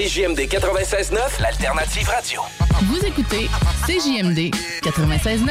CJMD 96.9, l'alternative radio. Vous écoutez CJMD 96.9.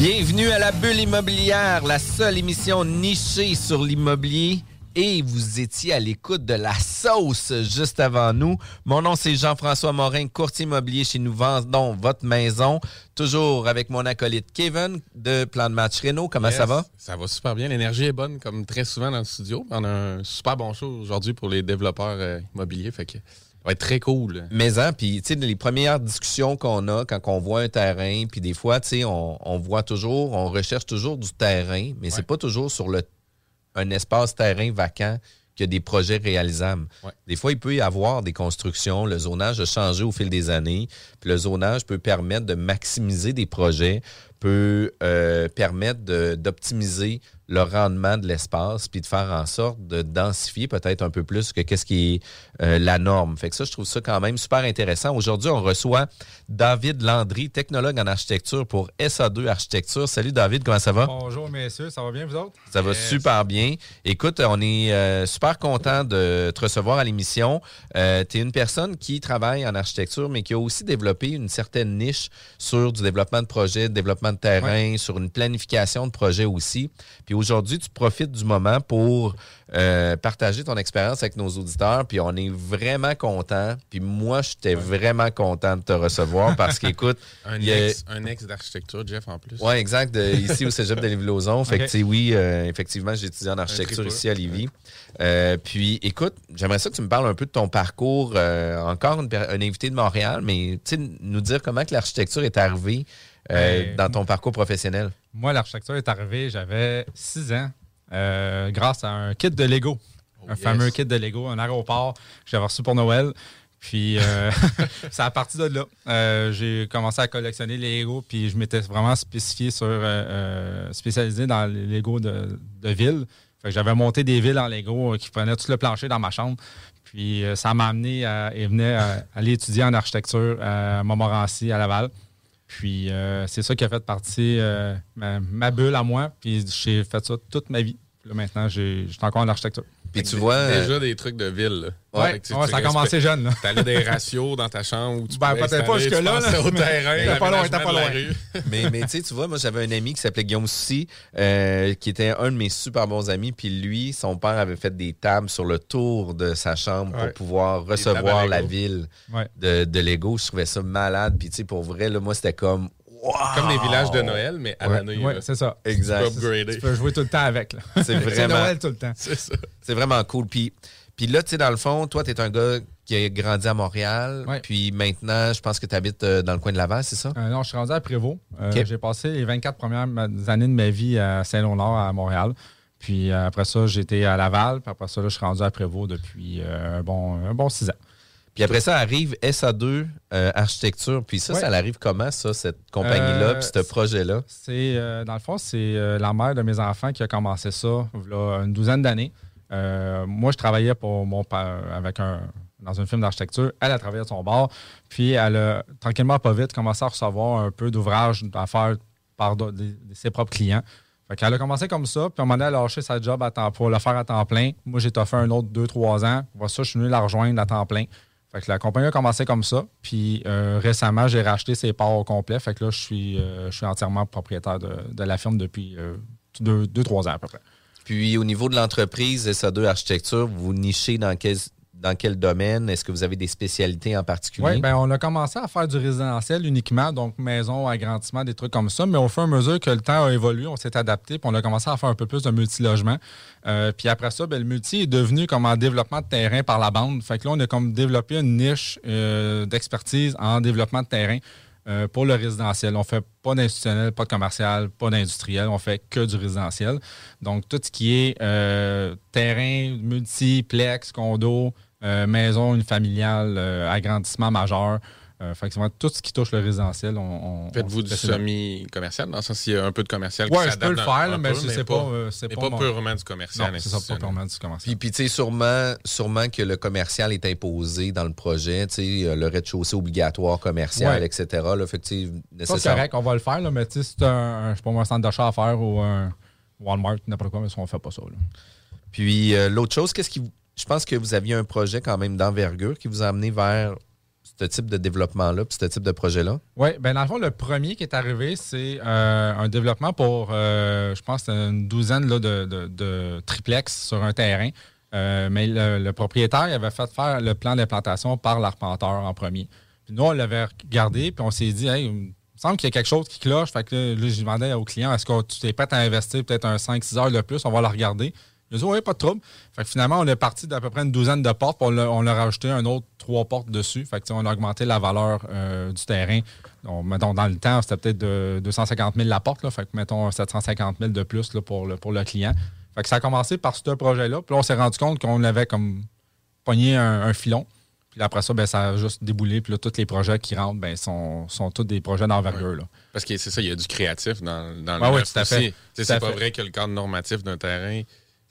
Bienvenue à la bulle immobilière, la seule émission nichée sur l'immobilier. Et vous étiez à l'écoute de la sauce juste avant nous. Mon nom, c'est Jean-François Morin, courtier immobilier chez nous Vendons votre maison. Toujours avec mon acolyte Kevin de Plan de Match Renault. Comment Yes, ça va? Ça va super bien. L'énergie est bonne, comme très souvent dans le studio. On a un super bon show aujourd'hui pour les développeurs euh, immobiliers. Fait que ça va être très cool. Mais hein, puis tu sais, les premières discussions qu'on a quand on voit un terrain, puis des fois, tu sais, on, on voit toujours, on recherche toujours du terrain, mais c'est pas toujours sur le un espace terrain vacant qu'il y a des projets réalisables. Ouais. Des fois, il peut y avoir des constructions, le zonage a changé au fil des années, puis le zonage peut permettre de maximiser des projets, peut euh, permettre d'optimiser le rendement de l'espace, puis de faire en sorte de densifier peut-être un peu plus que qu'est-ce qui est euh, la norme. Fait que ça, je trouve ça quand même super intéressant. Aujourd'hui, on reçoit David Landry, technologue en architecture pour SA2 Architecture. Salut David, comment ça va? Bonjour messieurs, ça va bien vous autres? Ça va Yes. super bien. Écoute, on est euh, super content de te recevoir à l'émission. Tu es une personne qui travaille en architecture, mais qui a aussi développé une certaine niche sur du développement de projet, développement de terrain, sur une planification de projet aussi. Puis aujourd'hui, tu profites du moment pour euh, partager ton expérience avec nos auditeurs. Puis on est vraiment content. Puis moi, j'étais vraiment content de te recevoir parce qu'écoute, Un a- ex, un ex d'architecture, Jeff, en plus. oui, exact. de- ici au cégep de Lévis-Lauzon. Fait que, oui, euh, effectivement, j'ai étudié en architecture ici à Lévis. Euh, puis, écoute, j'aimerais ça que tu me parles un peu de ton parcours. encore une un invité de Montréal, mais tu sais, nous dire comment que l'architecture est arrivée euh, Ben, dans ton parcours professionnel. Moi, l'architecture est arrivée, j'avais 6 ans, euh, grâce à un kit de Lego. un yes. fameux kit de Lego, un aéroport que j'avais reçu pour Noël. Puis, euh, c'est à partir de là. Euh, j'ai commencé à collectionner les Lego, puis je m'étais vraiment spécifié sur, euh, spécialisé dans les Lego de, de ville. Fait que j'avais monté des villes en Lego qui prenaient tout le plancher dans ma chambre. Puis, ça m'a amené à, et venait à, aller étudier en architecture à Montmorency, à Laval. Puis c'est ça qui a fait partie ma, ma bulle à moi. Puis j'ai fait ça toute ma vie. Puis là, maintenant, j'ai- j'étais encore en architecture. Puis tu vois. Déjà des trucs de ville. là. Ouais, tu- tu ça a commencé jeune. Là. T'allais des ratios dans ta chambre où tu Ben, pouvais peut-être pas tu jusque-là, là, au mais- terrain, pas loin, pas loin. mais, mais tu sais, tu vois, moi, j'avais un ami qui s'appelait Guillaume Soucy, euh, qui était un de mes super bons amis. Puis lui, son père avait fait des tables sur le tour de sa chambre Ouais. pour pouvoir recevoir la ville Ouais. de, de Lego. Je trouvais ça malade. Puis tu sais, pour vrai, là, moi, c'était comme. Wow! Comme des villages de Noël, mais à ouais, là. c'est ça. Exact. Tu peux upgrader. Tu peux jouer tout le temps avec. C'est vraiment, Noël tout le temps. C'est ça. c'est vraiment cool. Puis, puis là, tu sais, dans le fond, toi, tu es un gars qui a grandi à Montréal. Ouais. Puis maintenant, je pense que tu habites euh, dans le coin de Laval, c'est ça? Euh, non, je suis rendu à Prévost. Euh. J'ai passé les 24 premières années de ma vie à Saint-Léonard, à Montréal. Puis après ça, j'étais à Laval. Puis après ça, là, je suis rendu à Prévost depuis un, bon, un bon six ans. Puis après ça arrive SA2 euh, Architecture. Puis ça, Ouais. ça arrive comment, ça, cette compagnie-là, Euh, puis ce projet-là? C'est, euh, dans le fond, c'est la mère de mes enfants qui a commencé ça il y a une douzaine d'années. Moi, je travaillais pour mon père avec un, dans une firme d'architecture. Elle a travaillé à son bar. Puis elle a tranquillement, pas vite, commencé à recevoir un peu d'ouvrages à faire par de- de- de ses propres clients. Fait qu'elle a commencé comme ça, puis à un moment donné, elle a lâché sa job à temps, pour le faire à temps plein. Moi, j'ai fait un autre 2-3 ans. Voilà ça, je suis venu la rejoindre à temps plein. Fait que la compagnie a commencé comme ça. Puis euh, récemment, j'ai racheté ses parts au complet. Fait que là, je suis, euh, je suis entièrement propriétaire de, la firme depuis 2-3 ans à peu près. Puis au niveau de l'entreprise SA2 Architecture, vous nichez dans quel, dans quel domaine? Est-ce que vous avez des spécialités en particulier? Oui, ben, on a commencé à faire du résidentiel uniquement, donc maison, agrandissement, des trucs comme ça. Mais au fur et à mesure que le temps a évolué, on s'est adapté, puis on a commencé à faire un peu plus de multilogement. Euh, puis après ça, ben, le multi est devenu comme en développement de terrain par la bande. Fait que là, on a comme développé une niche euh, d'expertise en développement de terrain. euh, pour le résidentiel. On fait pas d'institutionnel, pas de commercial, pas d'industriel. On fait que du résidentiel. Donc, tout ce qui est euh, terrain, multiplex, condo, maison unifamiliale, euh, agrandissement majeur. Euh, fait que c'est vraiment tout ce qui touche le résidentiel. On, on- Faites-vous du semi-commercial? Dans le sens, il y a un peu de commercial qui Ouais, je peux le un- faire, un là, mais c'est pas, euh, c'est mais pas pas mon- purement du commercial. Non, c'est ça, pas purement du commercial. Puis, puis tu sais, sûrement, sûrement que le commercial est imposé dans le projet, tu sais, euh, le rez-de-chaussée obligatoire commercial, Ouais. etc. Là, fait que, c'est correct, on va le faire, là, mais tu sais, si c'est un, un, je sais pas un centre d'achat à faire ou un Walmart, n'importe quoi, mais ça, on fait pas ça. là. Puis euh, l'autre chose, qu'est-ce qui. Je pense que vous aviez un projet quand même d'envergure qui vous a amené vers ce type de développement-là, puis ce type de projet-là? Oui, ben dans le fond, le premier qui est arrivé, c'est euh, un développement pour, euh, je pense, une douzaine de, triplex sur un terrain. Euh, mais le, propriétaire avait fait faire le plan d'implantation par l'arpenteur en premier. Puis nous, on l'avait regardé, puis on s'est dit, hey, il me semble qu'il y a quelque chose qui cloche. Fait que là, là, j'ai demandé au client, est-ce que tu es prêt à investir peut-être un 5-6 heures de plus? On va le regarder. Il a dit, oui, pas de trouble. Fait que finalement, on est parti d'à peu près une douzaine de portes, puis on on a rajouté un autre trois portes dessus. Fait que, on a augmenté la valeur euh, du terrain. Donc, mettons, dans le temps, c'était peut-être de 250 000 la porte. Là, fait que, mettons, 750 000 de plus là, pour, le, pour le client. Fait que ça a commencé par ce projet-là. Puis là, on s'est rendu compte qu'on avait comme pogné un, un filon. Puis après ça, ben, ça a juste déboulé. Puis là, tous les projets qui rentrent ben, sont, sont tous des projets d'envergure. Parce que c'est ça, il y a du créatif dans, dans le Ah oui, neuf tout à fait. C'est pas fait. vrai que le cadre normatif d'un terrain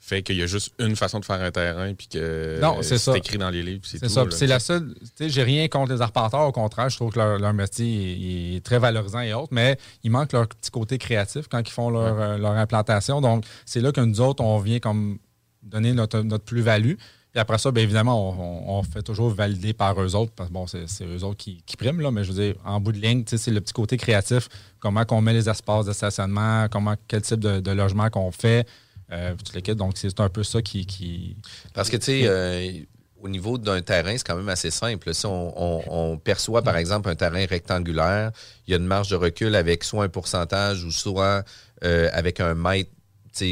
fait qu'il y a juste une façon de faire un terrain puis que Non, c'est ça. écrit dans les livres. C'est ça. c'est la seule. Tu sais, j'ai rien contre les arpenteurs. Au contraire, je trouve que leur, leur métier est, est très valorisant et autres, mais il manque leur petit côté créatif quand ils font leur, euh, leur implantation. Donc, c'est là que nous autres, on vient comme donner notre, notre plus-value. Puis après ça, bien évidemment, on, on- on fait toujours valider par eux autres, parce que bon, c'est eux autres qui, qui priment, là, mais je veux dire, en bout de ligne, tu sais, c'est le petit côté créatif, comment qu'on met les espaces de stationnement, comment, quel type de, de logement qu'on fait, euh. Donc, c'est un peu ça qui. qui... Parce que, tu sais, euh, au niveau d'un terrain, c'est quand même assez simple. Si on, on- on perçoit, par exemple, un terrain rectangulaire, il y a une marge de recul avec soit un pourcentage ou soit euh, avec un mètre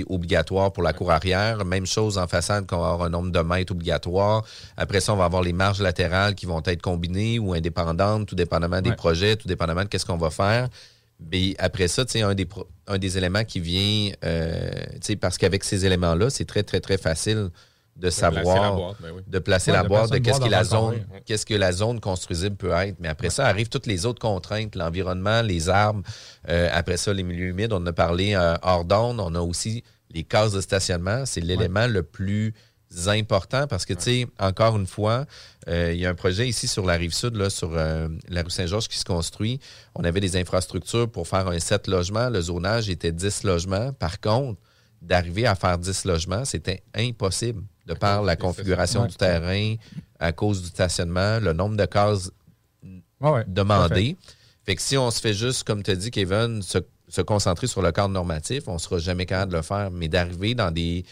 obligatoire pour la cour arrière. Même chose en façade, qu'on va avoir un nombre de mètres obligatoire. Après ça, on va avoir les marges latérales qui vont être combinées ou indépendantes, tout dépendamment des Ouais. projets, tout dépendamment de qu'est-ce qu'on va faire. Mais après ça, tu sais, un des, un des éléments qui vient, euh, tu sais, parce qu'avec ces éléments-là, c'est très, très, très facile de placer la savoir, boîte, ben oui. de placer Ouais, la de boîte, placer de qu'est-ce que la zone, qu'est-ce que la zone construisible peut être. Mais après ça, arrivent toutes les autres contraintes, l'environnement, les arbres. Euh, après ça, les milieux humides. On en a parlé euh, hors d'onde. On a aussi les cases de stationnement. C'est l'élément le plus important parce que, tu sais, encore une fois, euh, il y a un projet ici sur la rive sud, là, sur euh, la rue Saint-Georges qui se construit. On avait des infrastructures pour faire un 7 logements. Le zonage était 10 logements. Par contre, d'arriver à faire 10 logements, c'était impossible. de par la configuration du terrain, à cause du stationnement, le nombre de cases Ouais, ouais, demandées. Fait que si on se fait juste, comme tu as dit, Kevin, se, se concentrer sur le cadre normatif, on ne sera jamais capable de le faire. Mais d'arriver dans des,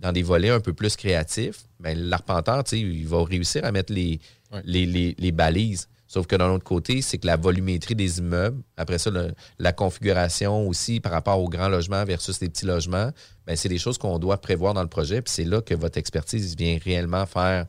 dans des volets un peu plus créatifs, ben, l'arpenteur, il va réussir à mettre les, Ouais. les, les- les balises. Sauf que d'un autre côté, c'est que la volumétrie des immeubles, après ça, le- la configuration aussi par rapport aux grands logements versus les petits logements, ben, c'est des choses qu'on doit prévoir dans le projet. Puis c'est là que votre expertise vient réellement faire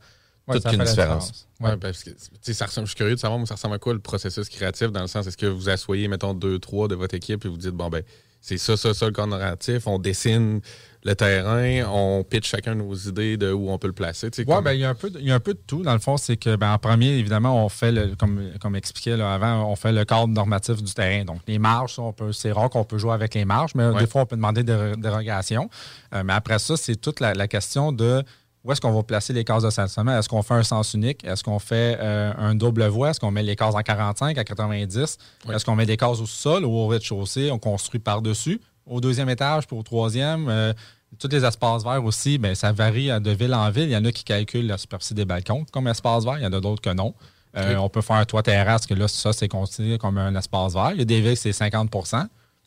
Ouais, toute une différence. Ouais. Ouais, parce que, ça ressemble, je suis curieux de savoir, moi, ça ressemble à quoi le processus créatif dans le sens, est-ce que vous asseyez, mettons, deux, trois de votre équipe et vous dites, bon, ben, c'est ça, ça, ça, le cadre narratif, on dessine le terrain, on pitch chacun nos idées de où on peut le placer. Oui, comme- ben, il y, a un peu de- il y a un peu de tout. Dans le fond, c'est que, ben, en premier, évidemment, on fait, le, comme, comme expliqué là, avant, on fait le cadre normatif du terrain. Donc, les marges, ça, on peut, c'est rare qu'on peut jouer avec les marges, mais Ouais. des fois, on peut demander des dérogations. Euh, mais après ça, c'est toute la, la question de où est-ce qu'on va placer les cases de stationnement. Est-ce qu'on fait un sens unique? Est-ce qu'on fait euh, un double voie? Est-ce qu'on met les cases en 45, à 90? Ouais. Est-ce qu'on met des cases au sol ou au rez-de-chaussée? On construit par-dessus. Au deuxième étage, puis au troisième, euh, tous les espaces verts aussi, ben, ça varie euh, de ville en ville. Il y en a qui calculent la superficie des balcons comme espace vert, il y en a d'autres que non. Euh. On peut faire un toit terrasse, que là, ça, c'est considéré comme un espace vert. Il y a des villes, c'est 50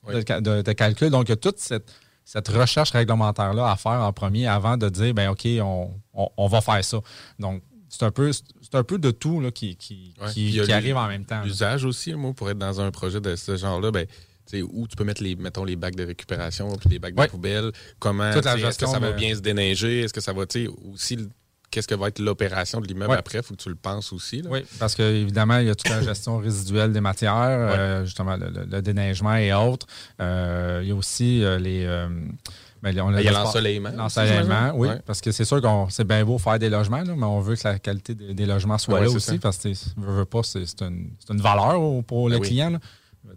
Oui. de, de- de calcul. Donc, il y a toute cette, cette recherche réglementaire-là à faire en premier avant de dire, ben OK, on, on- on va faire ça. Donc, c'est un peu, c'est un peu de tout là, qui, qui, Ouais. qui- arrive en même temps. L'usage aussi, moi, pour être dans un projet de ce genre-là, ben, où tu peux mettre les, mettons, les bacs de récupération, puis les bacs Ouais. de poubelle, comment, est-ce que ça va bien se déneiger, est-ce que ça va, tu sais, aussi, le- qu'est-ce que va être l'opération de l'immeuble Ouais. après, il faut que tu le penses aussi. là. Oui, parce qu'évidemment, il y a toute la gestion résiduelle des matières, euh, justement le, le- le déneigement et autres. Euh, il y a aussi euh, les. ben, on Ben, Il y a l'ensoleillement. Oui. Ouais. Parce que c'est sûr qu'on c'est bien beau faire des logements, là, mais on veut que la qualité des, des logements soit là aussi, ça. parce que c'est- veut, veut pas, c'est une, c'est une valeur pour le Ben oui. client.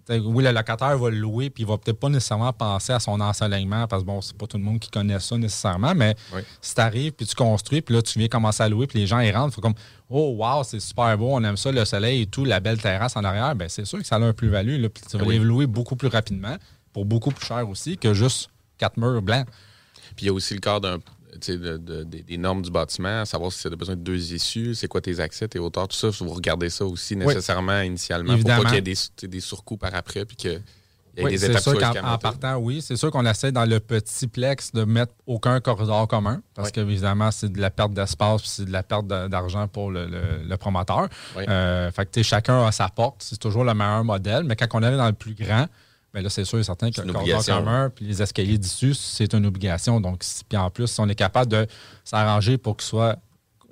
Oui, le locataire va le louer, puis il va peut-être pas nécessairement penser à son ensoleillement, parce que bon, c'est pas tout le monde qui connaît ça nécessairement, mais Oui. si tu arrives, puis tu construis, puis là, tu viens commencer à louer, puis les gens, ils rentrent, font comme Oh, wow, c'est super beau, on aime ça, le soleil et tout, la belle terrasse en arrière, ben c'est sûr que ça a un plus-value, puis tu vas Oui. les louer beaucoup plus rapidement, pour beaucoup plus cher aussi que juste quatre murs blancs. Puis il y a aussi le cadre d'un- de- de- des, des normes du bâtiment, savoir si tu as besoin de deux issues, c'est quoi tes accès, tes hauteurs, tout ça. Vous regardez ça aussi nécessairement initialement Évidemment. pour pas qu'il y ait des, des surcoûts par après, puis qu'il y ait Oui, des c'est étapes sûr qu'en en partant, oui, c'est sûr qu'on essaie dans le petit plex de mettre aucun corridor commun parce Oui. qu'évidemment, c'est de la perte d'espace puis c'est de la perte d'argent pour le, le- le promoteur. Oui. Euh, fait que chacun a sa porte. C'est toujours le meilleur modèle. Mais quand on arrive dans le plus grand, ben là, c'est sûr et certain que le corridor commun puis les escaliers d'issue, c'est une obligation. Donc, si- puis en plus, si on est capable de s'arranger pour qu'il soit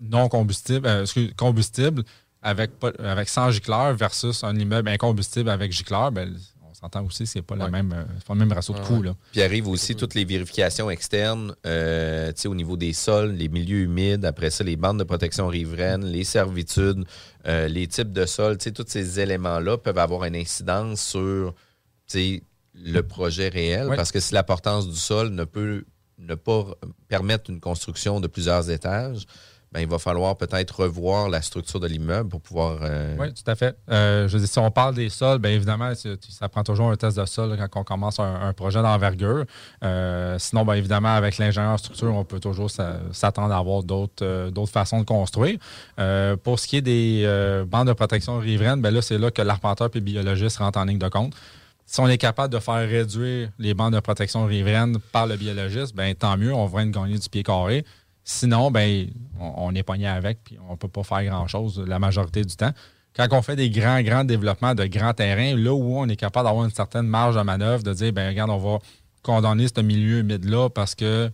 non combustible, euh, excuse, combustible avec, pas- avec 100 gicleurs versus un immeuble incombustible avec gicleurs, ben, on s'entend aussi que pas, la Ouais. même, euh, pas le même ratio de coût. Puis arrivent aussi toutes les vérifications externes, euh, tu sais, au niveau des sols, les milieux humides, après ça, les bandes de protection riveraine, les servitudes, euh, les types de sols, tu sais, tous ces éléments-là peuvent avoir une incidence sur, le projet réel, Oui. parce que si la portance du sol ne peut ne pas permettre une construction de plusieurs étages, ben, il va falloir peut-être revoir la structure de l'immeuble pour pouvoir... euh, Oui, tout à fait. Euh, je veux dire, si on parle des sols, bien évidemment, ça prend toujours un test de sol là, quand on commence un, un projet d'envergure. Euh, sinon, bien évidemment, avec l'ingénieur structure, on peut toujours s'a- s'attendre à avoir d'autres euh, façons de construire. Pour ce qui est des bandes de protection riveraines, ben là, c'est là que l'arpenteur et le biologiste rentrent en ligne de compte. Si on est capable de faire réduire les bandes de protection riveraines par le biologiste, ben tant mieux, on va de gagner du pied carré. Sinon, ben, on, est pogné avec, puis on ne peut pas faire grand-chose la majorité du temps. Quand on fait des grands, grands développements de grands terrains, là où on est capable d'avoir une certaine marge de manœuvre, de dire, ben regarde, on va condamner ce milieu humide-là parce que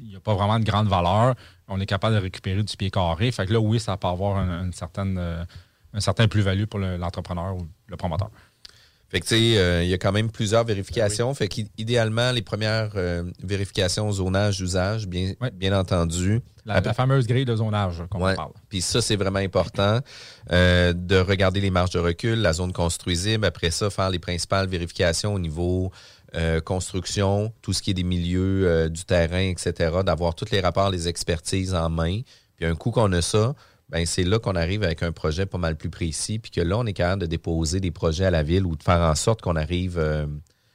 il n'y a pas vraiment de grande valeur. On est capable de récupérer du pied carré. Fait que là, oui, ça peut avoir une, certaine, euh, un certain plus-value pour le- l'entrepreneur ou le promoteur. Fait que, tu sais, euh, il y a quand même plusieurs vérifications. Fait qu'idéalement, les premières euh, vérifications zonage, usage, bien, Oui. bien entendu. La, fameuse grille de zonage qu'on Ouais. parle. Puis ça, c'est vraiment important euh, de regarder les marges de recul, la zone construisible. Après ça, faire les principales vérifications au niveau euh, construction, tout ce qui est des milieux euh, du terrain, etc. D'avoir tous les rapports, les expertises en main. Puis un coup qu'on a ça, ben c'est là qu'on arrive avec un projet pas mal plus précis. Puis que là, on est capable de déposer des projets à la ville ou de faire en sorte qu'on arrive euh,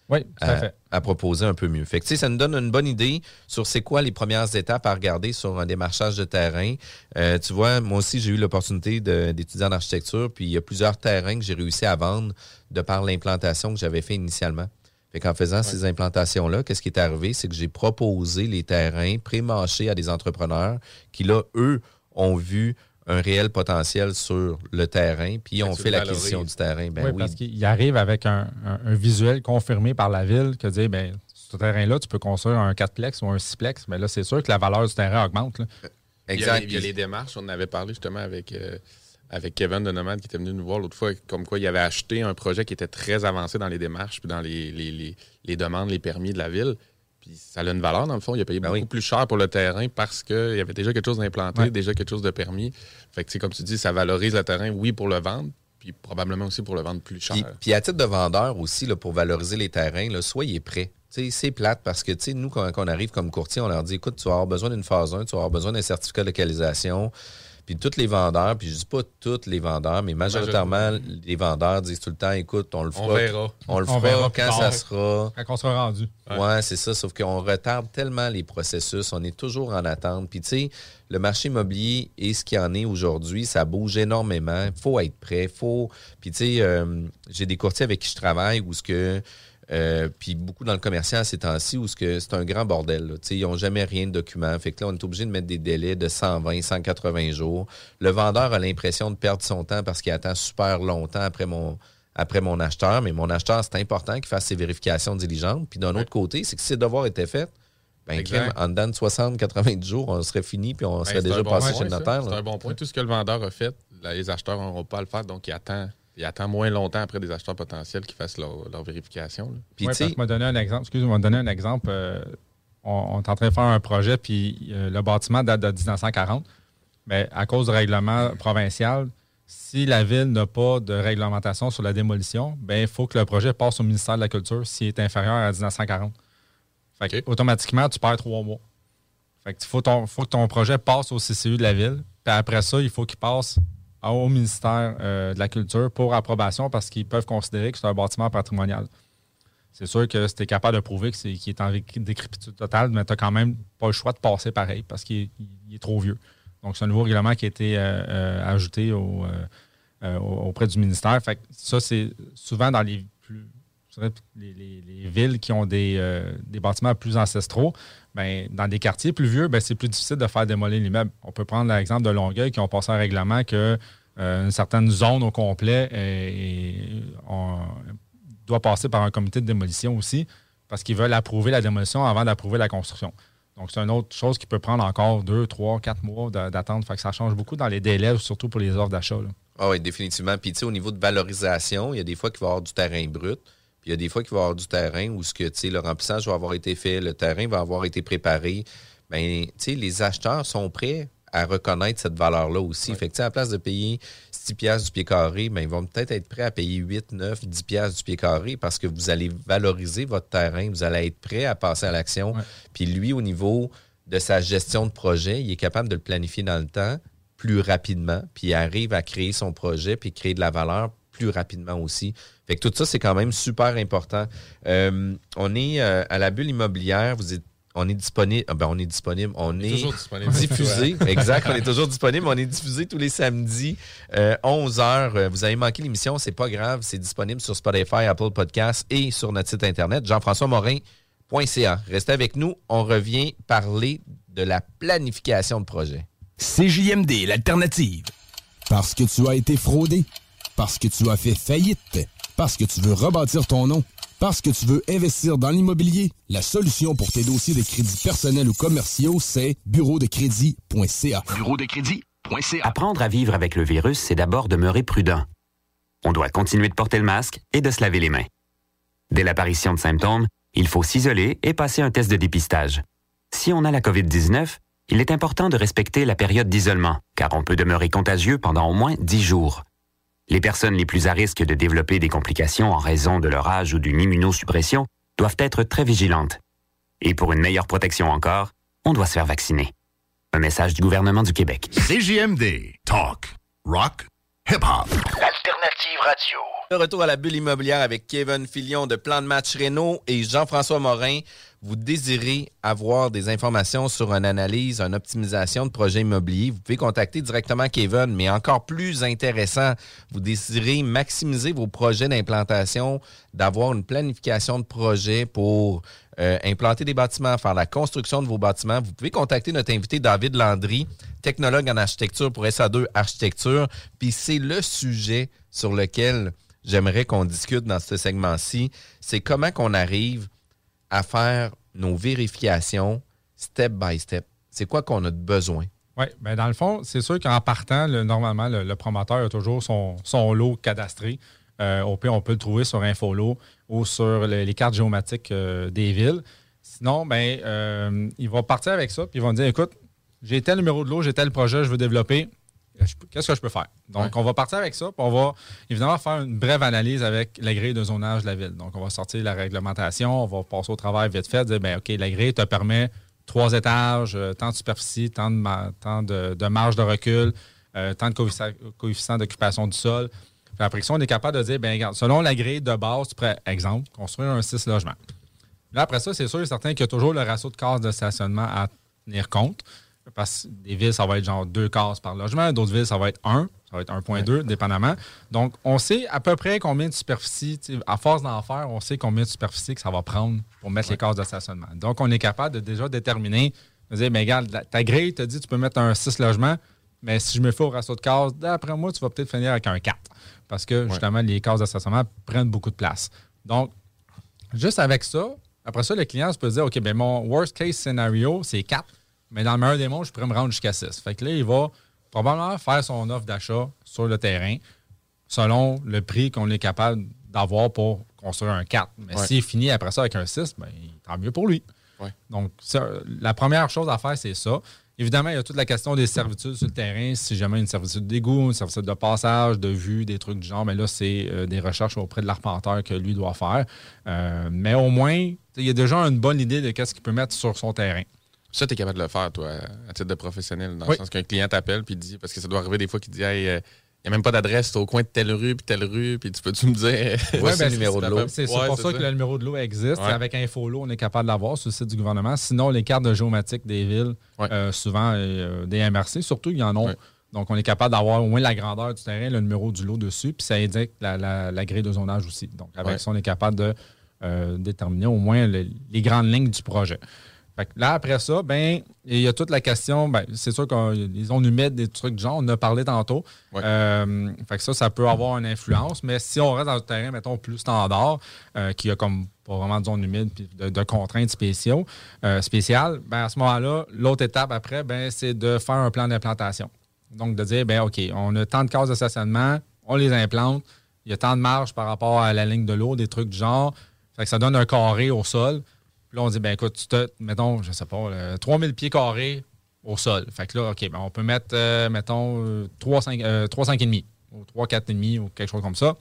Oui, à, fait. à proposer un peu mieux. Fait que, ça nous donne une bonne idée sur c'est quoi les premières étapes à regarder sur un démarchage de terrain. Euh, tu vois, moi aussi, j'ai eu l'opportunité d'étudier en architecture, puis il y a plusieurs terrains que j'ai réussi à vendre de par l'implantation que j'avais fait initialement. Fait qu'en faisant ces implantations-là, qu'est-ce qui est arrivé? C'est que j'ai proposé les terrains pré-mâchés à des entrepreneurs qui, là, eux, ont vu un réel potentiel sur le terrain, puis ont tu fait l'acquisition du terrain. Ben oui, oui, parce qu'il arrive avec un, un- un visuel confirmé par la ville que dire, ben, ce terrain-là, tu peux construire un 4plex ou un 6plex. Mais là, c'est sûr que la valeur du terrain augmente. là. Il y a- exact. Il y a, les démarches. On en avait parlé justement avec, euh, avec Kevin de Nomade qui était venu nous voir l'autre fois, comme quoi il avait acheté un projet qui était très avancé dans les démarches, puis dans les, les- les- les demandes, les permis de la ville. Puis ça a une valeur, dans le fond. Il a payé Ben beaucoup oui. plus cher pour le terrain parce qu'il y avait déjà quelque chose d'implanté, Ouais. déjà quelque chose de permis. Fait que, comme tu dis, ça valorise le terrain, oui, pour le vendre, puis probablement aussi pour le vendre plus cher. Puis, puis à titre de vendeur aussi, là, pour valoriser les terrains, là, soyez prêts. C'est plate parce que nous, quand, quand on arrive comme courtier, on leur dit écoute, tu vas avoir besoin d'une phase 1, tu vas avoir besoin d'un certificat de localisation. Puis tous les vendeurs, puis je dis pas tous les vendeurs, mais majoritairement, les vendeurs disent tout le temps écoute, on le fera. On verra. On le On fera verra quand ça sera. Quand on sera rendu. Ouais, c'est ça. Sauf qu'on retarde tellement les processus. On est toujours en attente. Puis, tu sais, le marché immobilier et ce qu'il y en est aujourd'hui, ça bouge énormément. Il faut être prêt. Faut... Puis, tu sais, euh, j'ai des courtiers avec qui je travaille où ce que. Euh, puis beaucoup dans le commercial ces temps-ci où c'est un grand bordel. là. Ils n'ont jamais rien de document. Fait que là, on est obligé de mettre des délais de 120, 180 jours. Le vendeur a l'impression de perdre son temps parce qu'il attend super longtemps après mon, après mon acheteur, mais mon acheteur, c'est important qu'il fasse ses vérifications diligentes. Puis d'un autre côté, c'est que si ses devoirs étaient faits, ben, en dedans de 60, 90 jours, on serait fini puis on Ben, serait déjà bon passé point, chez le notaire. C'est un bon point. Tout ce que le vendeur a fait, là, les acheteurs n'auront pas à le faire, donc il attend, il attend moins longtemps après des acheteurs potentiels qui fassent leur, leur vérification. Puis, Ouais, tu sais, parce que m'a donné un exemple. Excuse-moi, m'a donné un exemple. euh, on, on est en train de faire un projet, puis euh, le bâtiment date de 1940. Mais à cause du règlement provincial, si la ville n'a pas de réglementation sur la démolition, ben il faut que le projet passe au ministère de la Culture s'il est inférieur à 1940. Fait que, automatiquement, tu perds trois mois. Fait que faut, ton- faut que ton projet passe au CCU de la ville. Puis après ça, il faut qu'il passe au ministère euh, de la Culture pour approbation parce qu'ils peuvent considérer que c'est un bâtiment patrimonial. C'est sûr que si tu es capable de prouver qu'il est en ré- décrépitude totale, mais tu n'as quand même pas le choix de passer pareil parce qu'il est, est trop vieux. Donc, c'est un nouveau règlement qui a été euh, euh, ajouté au, auprès du ministère. Fait que ça, c'est souvent dans les les, les- les villes qui ont des, euh, bâtiments plus ancestraux, ben, dans des quartiers plus vieux, ben, c'est plus difficile de faire démolir l'immeuble. On peut prendre l'exemple de Longueuil qui ont passé un règlement que euh, une certaine zone au complet doit passer par un comité de démolition aussi parce qu'ils veulent approuver la démolition avant d'approuver la construction. Donc, c'est une autre chose qui peut prendre encore deux, trois, quatre mois d'attente. Fait que ça change beaucoup dans les délais, surtout pour les offres d'achat. Ah oui, définitivement. Puis, tu sais, au niveau de valorisation, il y a des fois qu'il va y avoir du terrain brut. Il y a des fois qu'il va y avoir du terrain où ce que, tu sais, le remplissage va avoir été fait, le terrain va avoir été préparé. Bien, tu sais, les acheteurs sont prêts à reconnaître cette valeur-là aussi. Fait que, tu sais, à la place de payer 6 piastres du pied carré, ben, ils vont peut-être être prêts à payer 8, 9, 10 piastres du pied carré parce que vous allez valoriser votre terrain, vous allez être prêt à passer à l'action. Ouais. Puis lui, au niveau de sa gestion de projet, il est capable de le planifier dans le temps plus rapidement, puis il arrive à créer son projet, puis créer de la valeur plus rapidement aussi. Fait que tout ça, c'est quand même super important. Euh, on est euh, à la bulle immobilière, vous êtes, on est disponible, ah ben, on est disponible, on est, toujours disponible. diffusé, exact, on est toujours disponible, on est diffusé tous les samedis, 11h. Vous avez manqué l'émission, c'est pas grave, c'est disponible sur Spotify, Apple Podcasts et sur notre site internet, Jean-François Morin.ca. Restez avec nous, on revient parler de la planification de projet. CJMD, l'alternative. Parce que tu as été fraudé. Parce que tu as fait faillite. Parce que tu veux rebâtir ton nom. Parce que tu veux investir dans l'immobilier. La solution pour tes dossiers de crédits personnels ou commerciaux, c'est bureau de crédit.ca. Bureau de crédit.ca. Apprendre à vivre avec le virus, c'est d'abord demeurer prudent. On doit continuer de porter le masque et de se laver les mains. Dès l'apparition de symptômes, il faut s'isoler et passer un test de dépistage. Si on a la COVID-19, il est important de respecter la période d'isolement, car on peut demeurer contagieux pendant au moins 10 jours. Les personnes les plus à risque de développer des complications en raison de leur âge ou d'une immunosuppression doivent être très vigilantes. Et pour une meilleure protection encore, on doit se faire vacciner. Un message du gouvernement du Québec. Hip-hop. Alternative radio. De retour à la bulle immobilière avec Kevin Filion de Plan de Match Renault et Jean-François Morin. Vous désirez avoir des informations sur une analyse, une optimisation de projet immobilier, vous pouvez contacter directement Kevin, mais encore plus intéressant, vous désirez maximiser vos projets d'implantation, d'avoir une planification de projet pour euh, implanter des bâtiments, faire la construction de vos bâtiments, vous pouvez contacter notre invité David Landry, technologue en architecture pour SA2 Architecture. Puis c'est le sujet sur lequel j'aimerais qu'on discute dans ce segment-ci. C'est comment qu'on arrive à faire nos vérifications step by step. C'est quoi qu'on a de besoin? Oui, ben dans le fond, c'est sûr qu'en partant, le- normalement, le, promoteur a toujours son lot cadastré. Euh, au pire, on peut le trouver sur Infolo ou sur le- les cartes géomatiques euh, des villes. Sinon, ben, euh, il va partir avec ça, puis ils vont dire écoute, j'ai tel numéro de lot, j'ai tel projet, je veux développer. Qu'est-ce que je peux faire? Donc, on va partir avec ça, puis on va évidemment faire une brève analyse avec la grille de zonage de la ville. Donc, on va sortir la réglementation, on va passer au travail vite fait, dire, ben, OK, la grille te permet trois étages, euh, tant de superficie, tant de, tant de, de marge de recul, euh, tant de coefficient, coefficient d'occupation du sol. Puis après ça, on est capable de dire, ben, regarde, selon la grille de base, tu pourrais, exemple, construire un 6 logements. Là, après ça, c'est sûr et certain qu'il y a toujours le ratio de cases de stationnement à tenir compte. Parce que des villes, ça va être genre deux cases par logement. D'autres villes, ça va être un. Ça va être 1,2, dépendamment. Donc, on sait à peu près combien de superficie, à force d'en faire, on sait combien de superficie que ça va prendre pour mettre les cases de stationnement. Donc, on est capable de déjà déterminer, de dire, mais regarde, ta grille te dit que tu peux mettre un 6 logements, mais si je me fais au ratio de cases, d'après moi, tu vas peut-être finir avec un 4. Parce que, justement, les cases de stationnement prennent beaucoup de place. Donc, juste avec ça, après ça, le client se peut dire, OK, ben mon worst case scenario, c'est 4, mais dans le meilleur des mondes, je pourrais me rendre jusqu'à 6. Fait que là, il va probablement faire son offre d'achat sur le terrain selon le prix qu'on est capable d'avoir pour construire un 4. Mais Ouais. s'il finit après ça avec un 6, ben, tant mieux pour lui. Donc, ça, la première chose à faire, c'est ça. Évidemment, il y a toute la question des servitudes sur le terrain. Si jamais une servitude d'égout, une servitude de passage, de vue, des trucs du genre, mais là, c'est euh, des recherches auprès de l'arpenteur que lui doit faire. Euh, mais au moins, il y a déjà une bonne idée de qu'est-ce qu'il peut mettre sur son terrain. Ça, tu es capable de le faire, toi, à titre de professionnel, dans Oui. le sens qu'un client t'appelle puis dit, parce que ça doit arriver des fois qu'il dit, hey, euh, il n'y a même pas d'adresse, c'est au coin de telle rue puis telle rue, puis tu peux-tu me dire, Ouais, voici ben, le numéro de l'eau. C'est Ouais, pour ça, que le numéro de l'eau existe. Ouais. Avec Infolo, on est capable de l'avoir sur le site du gouvernement. Sinon, les cartes de géomatique des villes, euh, souvent euh, des MRC, surtout, il y en a. Donc, on est capable d'avoir au moins la grandeur du terrain, le numéro du lot dessus, puis ça indique la, la- la grille de zonage aussi. Donc, avec ça, on est capable de euh, déterminer au moins le- les grandes lignes du projet. Fait que là, après ça, ben, il y a toute la question, ben, c'est sûr qu'il y a des zones humides, des trucs du genre, on en a parlé tantôt. Euh, fait que ça, ça peut avoir une influence, mais si on reste dans un terrain, mettons, plus standard, euh, qui a comme pas vraiment de zone humide puis de, de contraintes spéciaux, euh, spéciales, ben, à ce moment-là, l'autre étape après, ben, c'est de faire un plan d'implantation. Donc, de dire, ben, OK, on a tant de cases de stationnement, on les implante, il y a tant de marge par rapport à la ligne de l'eau, des trucs du genre. Fait que ça donne un carré au sol. Puis là, on dit, ben écoute, tu te, mettons, je sais pas, euh, 3000 pieds carrés au sol. Fait que là, OK, ben on peut mettre, euh, mettons, euh, 3, 5, euh, 3, 5,5 ou 3, 4,5 ou quelque chose comme ça.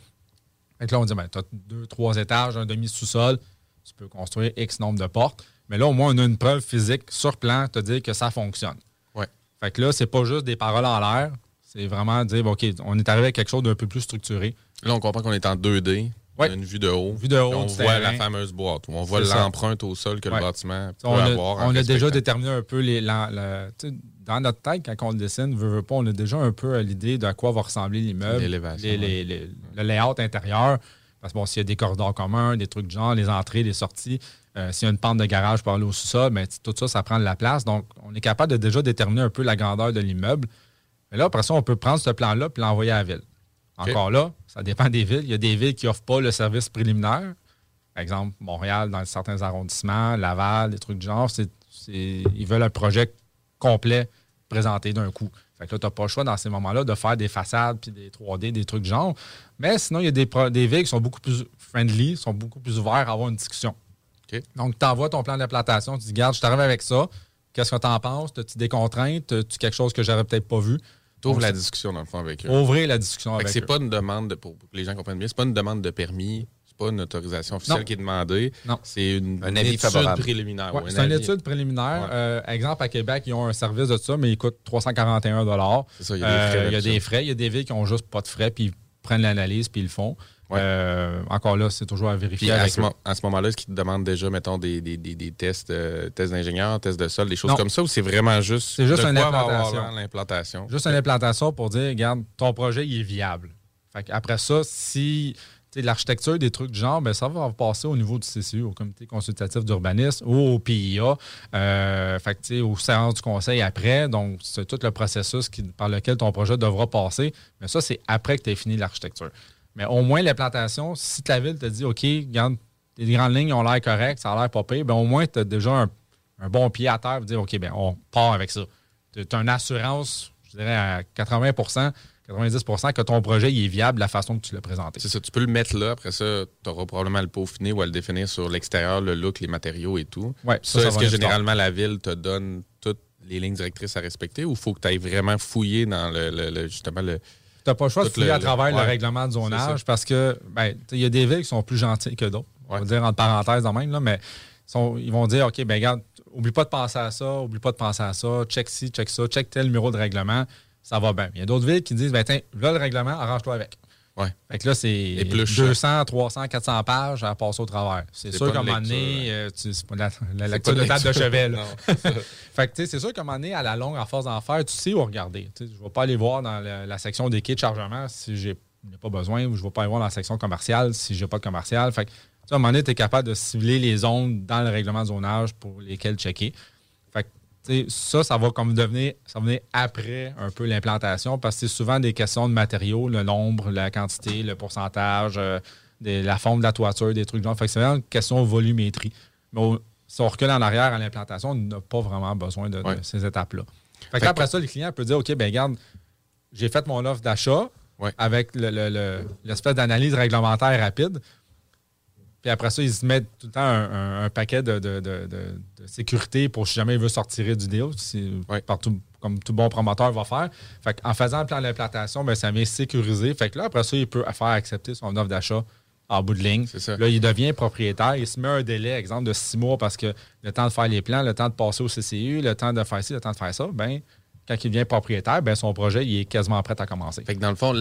Fait que là, on dit, ben tu as deux, trois étages, un demi-sous-sol, tu peux construire X nombre de portes. Mais là, au moins, on a une preuve physique sur plan, te dire que ça fonctionne. Ouais. Fait que là, c'est pas juste des paroles en l'air, c'est vraiment dire, bon, OK, on est arrivé à quelque chose d'un peu plus structuré. Là, on comprend qu'on est en 2D. A une vue de haut. Vue de haut Puis On voit terrain. la fameuse boîte. où On voit l'empreinte au sol que le bâtiment peut on a, avoir. en on a déjà déterminé un peu les, la- la- dans notre tête, quand on le dessine, veut, veut pas, on a déjà un peu l'idée de à quoi va ressembler l'immeuble, L'élévation, les- les- les- le layout intérieur. Parce que bon, s'il y a des corridors communs, des trucs du genre, les entrées, les sorties, euh, s'il y a une pente de garage pour aller au sous-sol, mais tout ça, ça prend de la place. Donc, on est capable de déjà déterminer un peu la grandeur de l'immeuble. Mais là, après ça, on peut prendre ce plan-là et l'envoyer à la ville. Encore là, ça dépend des villes. Il y a des villes qui n'offrent pas le service préliminaire. Par exemple, Montréal, dans certains arrondissements, Laval, des trucs du genre, c'est, ils veulent un projet complet présenté d'un coup. Fait que là, tu n'as pas le choix dans ces moments-là de faire des façades puis des 3D, des trucs du genre. Mais sinon, il y a des, villes qui sont beaucoup plus friendly, sont beaucoup plus ouverts à avoir une discussion. Donc, tu envoies ton plan d'implantation, tu dis, garde, je t'arrive avec ça. Qu'est-ce que tu en penses? As-tu des contraintes? As-tu quelque chose que j'aurais peut-être pas vu? T'ouvres la discussion, dans le fond, avec eux. Ouvrir la discussion Fait avec c'est eux. pas une demande, de- pour que les gens comprennent bien, c'est pas une demande de permis, c'est pas une autorisation officielle Non. qui est demandée. Non. C'est une, Un une avis étude favorable. préliminaire. Ouais, ouais, c'est un une étude préliminaire. Ouais. Euh, exemple, à Québec, ils ont un service de ça, mais il coûte 341 C'est ça, il y a des frais Euh, Il y a des frais. Il y a des villes qui n'ont juste pas de frais, puis ils prennent l'analyse, puis ils le font. Ouais. Euh, encore là, c'est toujours à vérifier à ce, eux. à ce moment-là, est-ce qu'ils te demandent déjà, mettons, des, des, des, des tests, euh, tests d'ingénieur, tests de sol, des choses Non. comme ça, ou c'est vraiment juste, C'est juste de une quoi va avoir implantation. l'implantation? Juste une implantation pour dire, regarde, ton projet, il est viable. Fait après ça, si l'architecture, des trucs du genre, ben, ça va passer au niveau du CCU, au comité consultatif d'urbanisme ou au PIA, euh, fait aux séances du conseil après. Donc, c'est tout le processus qui- par lequel ton projet devra passer. Mais ça, c'est après que tu aies fini l'architecture. Mais au moins, l'implantation, si la ville te dit, OK, regarde, les grandes lignes ont l'air correctes, ça a l'air pas pire, ben, au moins, tu as déjà un, un bon pied à terre pour dire, OK, ben, on part avec ça. Tu as une assurance, je dirais, à 80% 90% que ton projet il est viable de la façon que tu l'as présenté. C'est ça, tu peux le mettre là, après ça, tu auras probablement à le peaufiner ou à le définir sur l'extérieur, le look, les matériaux et tout. Ouais, ça, ça, ça est-ce que généralement la ville te donne toutes les lignes directrices à respecter ou il faut que tu ailles vraiment fouiller dans le, le- le- justement le. Tu n'as pas le choix de fouiller le- à travers ouais, le règlement de zonage parce que ben, il y a des villes qui sont plus gentilles que d'autres. On va dire entre parenthèses en même, là, mais sont- ils vont dire OK, ben regarde, oublie pas de penser à ça, oublie pas de penser à ça, check ci, check ça, check tel numéro de règlement, ça va bien. Il y a d'autres villes qui disent ben tiens, là le règlement, arrange-toi avec. Ouais. Fait que là, c'est Épluche. 200, 300, 400 pages à passer au travers. C'est sûr qu'à un moment donné, euh, tu- pas la, lecture pas de table de chevet. là. Non, fait que tu sais, c'est sûr qu'à un moment donné, à la longue, en force d'en faire, tu sais où regarder. Je ne vais pas aller voir dans la, la section des kits de chargement si j'ai n'ai pas besoin ou je ne vais pas aller voir dans la section commerciale si j'ai pas de commercial. Fait que, à un moment donné, tu es capable de cibler les zones dans le règlement de zonage pour lesquelles checker. Fait que, tu sais, ça, ça va comme devenir, ça va venir après un peu l'implantation parce que c'est souvent des questions de matériaux, le nombre, la quantité, le pourcentage, euh, des- la forme de la toiture, des trucs genre. Fait que c'est vraiment une question de volumétrie. Mais au- si on recule en arrière à l'implantation, on n'a pas vraiment besoin de, ces étapes-là. Fait Fait que après ça, le client peut dire OK, ben regarde, j'ai fait mon offre d'achat Ouais. avec le- le- le- l'espèce d'analyse réglementaire rapide. Puis après ça, ils se mettent tout le temps un, un- un paquet de, de- de- de- de sécurité pour si jamais il veut sortir du deal, si- partout, comme tout bon promoteur va faire. Fait en faisant le plan d'implantation, ben, ça vient sécuriser. Fait que là, après ça, il peut faire accepter son offre d'achat en bout de ligne. Là, il devient propriétaire. Il se met un délai, exemple, de six mois parce que le temps de faire les plans, le temps de passer au CCU, le temps de faire ci, le temps de faire ça, ben, quand il devient propriétaire, ben, son projet il est quasiment prêt à commencer. Fait que dans le fond,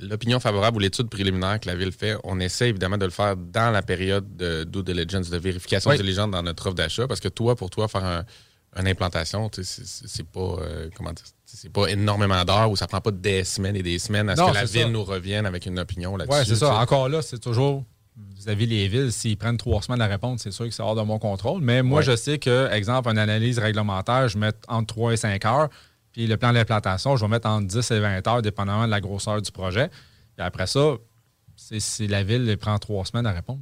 l'opinion favorable ou l'étude préliminaire que la Ville fait, on essaie évidemment de le faire dans la période de due diligence, de vérification Oui. diligente dans notre offre d'achat, parce que toi, pour toi, faire un- une implantation, c'est- pas, euh, comment dire, c'est pas énormément d'heures ou ça prend pas des semaines et des semaines à ce Non, que la Ville ça. nous revienne avec une opinion là-dessus. Oui, c'est ça. Encore là, c'est toujours vis-à-vis les villes. S'ils prennent trois semaines à répondre, c'est sûr que c'est hors de mon contrôle. Mais moi, Ouais. je sais que, exemple, une analyse réglementaire, je mets entre 3 et 5 heures. Puis le plan d'implantation, je vais mettre entre 10 et 20 heures, dépendamment de la grosseur du projet. Et après ça, c'est si la ville prend trois semaines à répondre.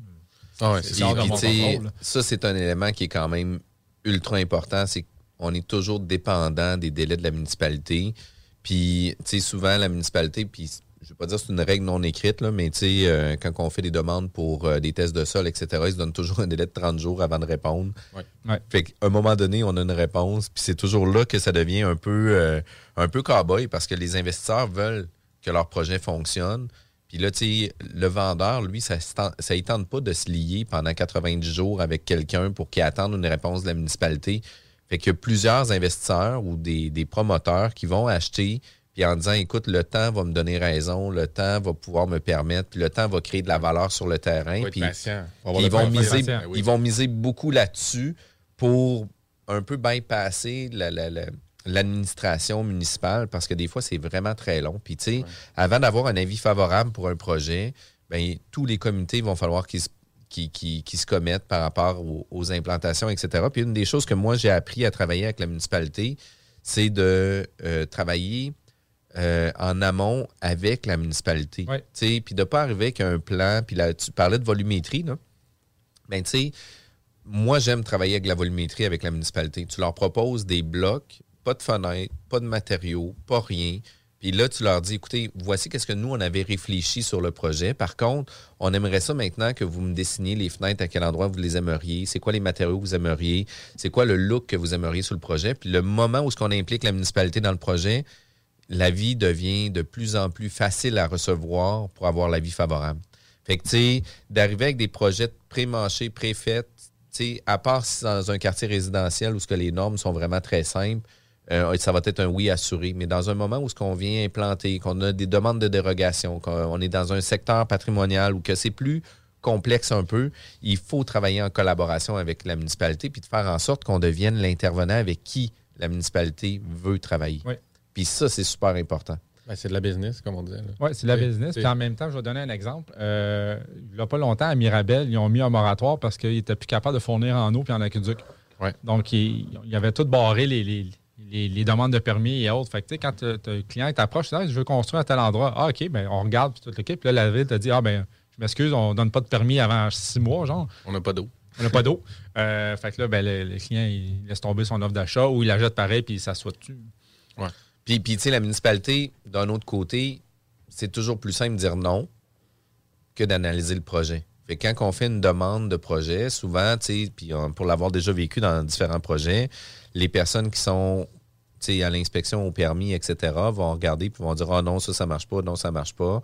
Ah ouais, c'est Puis, hors de mon contrôle. ça, c'est un élément qui est quand même ultra important. C'est qu'on est toujours dépendant des délais de la municipalité. Puis, tu sais, souvent, la municipalité, puis je ne vais pas dire que c'est une règle non écrite, là, mais tu sais, euh, quand on fait des demandes pour euh, des tests de sol, etc., ils se donnent toujours un délai de 30 jours avant de répondre. Ouais. Ouais. Fait qu'à un moment donné, on a une réponse, puis c'est toujours là que ça devient un peu, euh, un peu cow-boy parce que les investisseurs veulent que leur projet fonctionne. Puis là, tu sais, le vendeur, lui, ça ne tente pas de se lier pendant 90 jours avec quelqu'un pour qu'il attende une réponse de la municipalité. Fait qu'il y a plusieurs investisseurs ou des, des promoteurs qui vont acheter puis en disant, écoute, le temps va me donner raison, le temps va pouvoir me permettre, puis le temps va créer de la valeur sur le terrain. Puis, ils, vont miser. Ben oui. ils vont miser beaucoup là-dessus pour un peu bypasser la- la- la- l'administration municipale parce que des fois, c'est vraiment très long. Puis, tu sais, avant d'avoir un avis favorable pour un projet, ben, tous les comités vont falloir qu'ils se commettent par rapport aux, aux implantations, etc. Puis une des choses que moi j'ai appris à travailler avec la municipalité, c'est de euh, travailler euh, en amont avec la municipalité. Ouais. Tu sais, Puis de ne pas arriver avec un plan. Puis là, tu parlais de volumétrie, là. Ben, tu sais, moi, j'aime travailler avec la volumétrie avec la municipalité. Tu leur proposes des blocs, pas de fenêtres, pas de matériaux, pas rien. Puis là, tu leur dis, écoutez, voici qu'est-ce que nous, on avait réfléchi sur le projet. Par contre, on aimerait ça maintenant que vous me dessiniez les fenêtres, à quel endroit vous les aimeriez, c'est quoi les matériaux que vous aimeriez, c'est quoi le look que vous aimeriez sur le projet. Puis le moment où ce qu'on implique la municipalité dans le projet, la vie devient de plus en plus facile à recevoir pour avoir l'avis favorable. Fait que, d'arriver avec des projets pré-mâchés, pré-faits, tu sais, à part si dans un quartier résidentiel où les normes sont vraiment très simples, euh, ça va être un oui assuré. Mais dans un moment où ce qu'on vient implanter, qu'on a des demandes de dérogation, qu'on est dans un secteur patrimonial ou que c'est plus complexe un peu, il faut travailler en collaboration avec la municipalité puis de faire en sorte qu'on devienne l'intervenant avec qui la municipalité veut travailler. Puis ça, c'est super important. Ben, c'est de la business, comme on disait. Oui, c'est de la business. Puis en même temps, je vais donner un exemple. Euh, il n'y a pas longtemps, à Mirabel, ils ont mis un moratoire parce qu'ils n'étaient plus capables de fournir en eau puis en aqueduc. Ouais. Donc, ils, ils avaient tout barré les, les, les- les demandes de permis et autres. Fait que, tu sais, quand le client t'approche, tu dis, Ah, je veux construire à tel endroit. Ah, OK, ben, on regarde, puis tout le kit. Puis là, la ville te dit, ah, ben, je m'excuse, on donne pas de permis avant six mois, genre. On n'a pas d'eau. On n'a pas d'eau. Euh, fait que là, ben, le, le client, il laisse tomber son offre d'achat ou il la jette pareil, puis il s'assoit dessus. Puis, puis tu sais, la municipalité, d'un autre côté, c'est toujours plus simple de dire non que d'analyser le projet. Fait que quand on fait une demande de projet, souvent, tu sais, puis euh, pour l'avoir déjà vécu dans différents projets, les personnes qui sont tu sais, à l'inspection, au permis, etc., vont regarder puis vont dire Ah non, ça, ça marche pas, non, ça marche pas.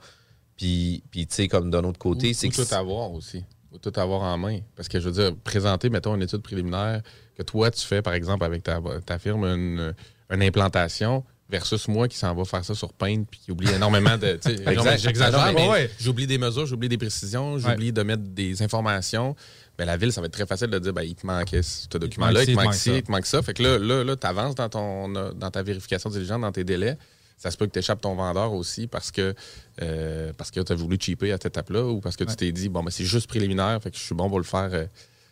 Puis, puis tu sais, comme d'un autre côté, c'est tout avoir aussi. Ou tout avoir en main. Parce que je veux dire, présenter, mettons, une étude préliminaire que toi, tu fais, par exemple, avec ta, ta firme, une, une implantation, versus moi qui s'en va faire ça sur Paint puis qui oublie énormément de. mais J'exagère, mais- mais ouais. j'oublie des mesures, j'oublie des précisions, j'oublie de mettre des informations. Ben, la ville, ça va être très facile de dire ben, il te manquait ce document-là, il te manque ci, il te manque ça. Fait que là, là, là tu avances dans, ton, dans ta vérification diligente, dans tes délais. Ça se peut que tu échappes ton vendeur aussi parce que, euh, parce que tu as voulu cheaper à cette étape-là ou parce que tu t'es dit, bon, ben, c'est juste préliminaire, fait que je suis bon pour le faire euh,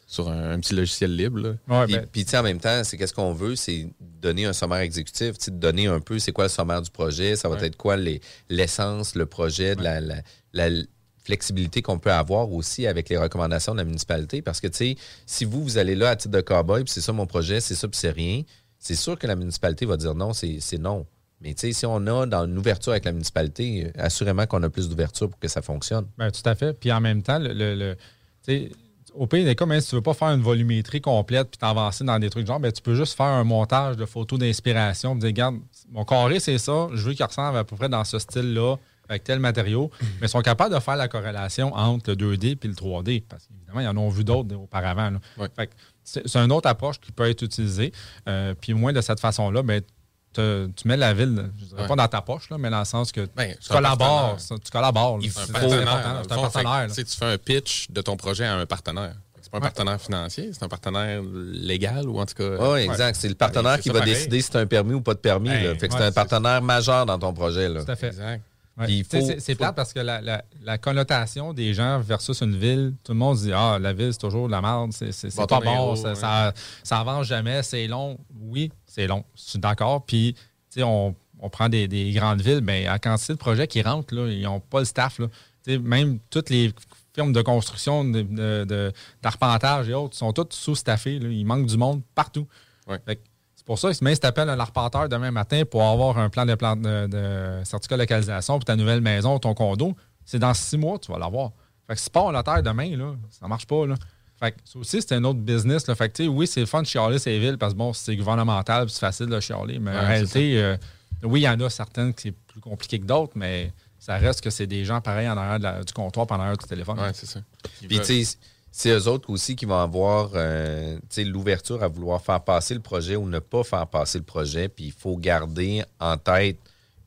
sur un, un petit logiciel libre. là. puis, puis, tu sais, en même temps, c'est qu'est-ce qu'on veut, c'est donner un sommaire exécutif, tu sais, de donner un peu c'est quoi le sommaire du projet, ça va Ouais. être quoi les- l'essence, le projet, de la, la- la flexibilité qu'on peut avoir aussi avec les recommandations de la municipalité. Parce que, tu sais, si vous, vous allez là à titre de cowboy, puis c'est ça mon projet, c'est ça, puis c'est rien, c'est sûr que la municipalité va dire non, c'est non. Mais tu sais, si on a dans une ouverture avec la municipalité, assurément qu'on a plus d'ouverture pour que ça fonctionne. Ben, tout à fait. Puis en même temps, le, le- le- tu sais, au pays des cas, même si tu veux pas faire une volumétrie complète puis t'avancer dans des trucs genre, ben, tu peux juste faire un montage de photos d'inspiration. dire, regarde, mon carré, c'est ça. Je veux qu'il ressemble à peu près dans ce style-là, avec tel matériau. Mais ils sont capables de faire la corrélation entre le 2D et le 3D. Parce qu'évidemment, ils en ont vu d'autres auparavant. que c'est une autre approche qui peut être utilisée. Euh, puis moins de cette façon-là, ben, te- tu mets la ville, je dirais Ouais. pas dans ta poche, là, mais dans le sens que Ben, tu collabores. Tu collabores. C'est un partenaire. C'est un partenaire. là. Tu fais un pitch de ton projet à un partenaire. C'est pas un Ouais. partenaire financier, c'est un partenaire légal ou en tout cas. Oui, exact. C'est le partenaire qui ça va pareil. décider si tu as un permis ou pas de permis. Ben. Fait que c'est un partenaire majeur dans ton projet. Là. Tout à fait. Exact. Ouais. Faut- c'est c'est faut- plate parce que la, la- la connotation des gens versus une ville, tout le monde se dit Ah, la ville, c'est toujours de la merde, c'est c'est- c'est Bâton pas bon, héros, ça, ouais. ça, ça avance jamais, c'est long. Oui, c'est long, je suis d'accord. Puis, tu sais, on, on prend des, des grandes villes, mais la quantité de projets qui rentrent, là, ils n'ont pas le staff. Là. Tu sais, même toutes les firmes de construction, de- de- de- d'arpentage et autres sont toutes sous-staffées. là. Il manque du monde partout. Fait que C'est pour ça que même si tu appelles un arpenteur demain matin pour avoir un plan de, plan de, de certificat de localisation pour ta nouvelle maison, ton condo, c'est dans six mois tu vas l'avoir. Fait que si pas la terre demain, là, ça marche pas. Là. Fait que ça aussi, c'est un autre business. Là. Fait que, tu sais, oui, c'est le fun de chialer ces villes parce que bon, c'est gouvernemental puis c'est facile de chialer. Mais Ouais, en réalité, euh, oui, il y en a certaines qui c'est plus compliqué que d'autres, mais ça reste que c'est des gens pareils en arrière de la- du comptoir pendant arrière du téléphone. Ouais, c'est ça. Puis, tu sais, c'est eux autres aussi qui vont avoir euh, tu sais, l'ouverture à vouloir faire passer le projet ou ne pas faire passer le projet. Puis, il faut garder en tête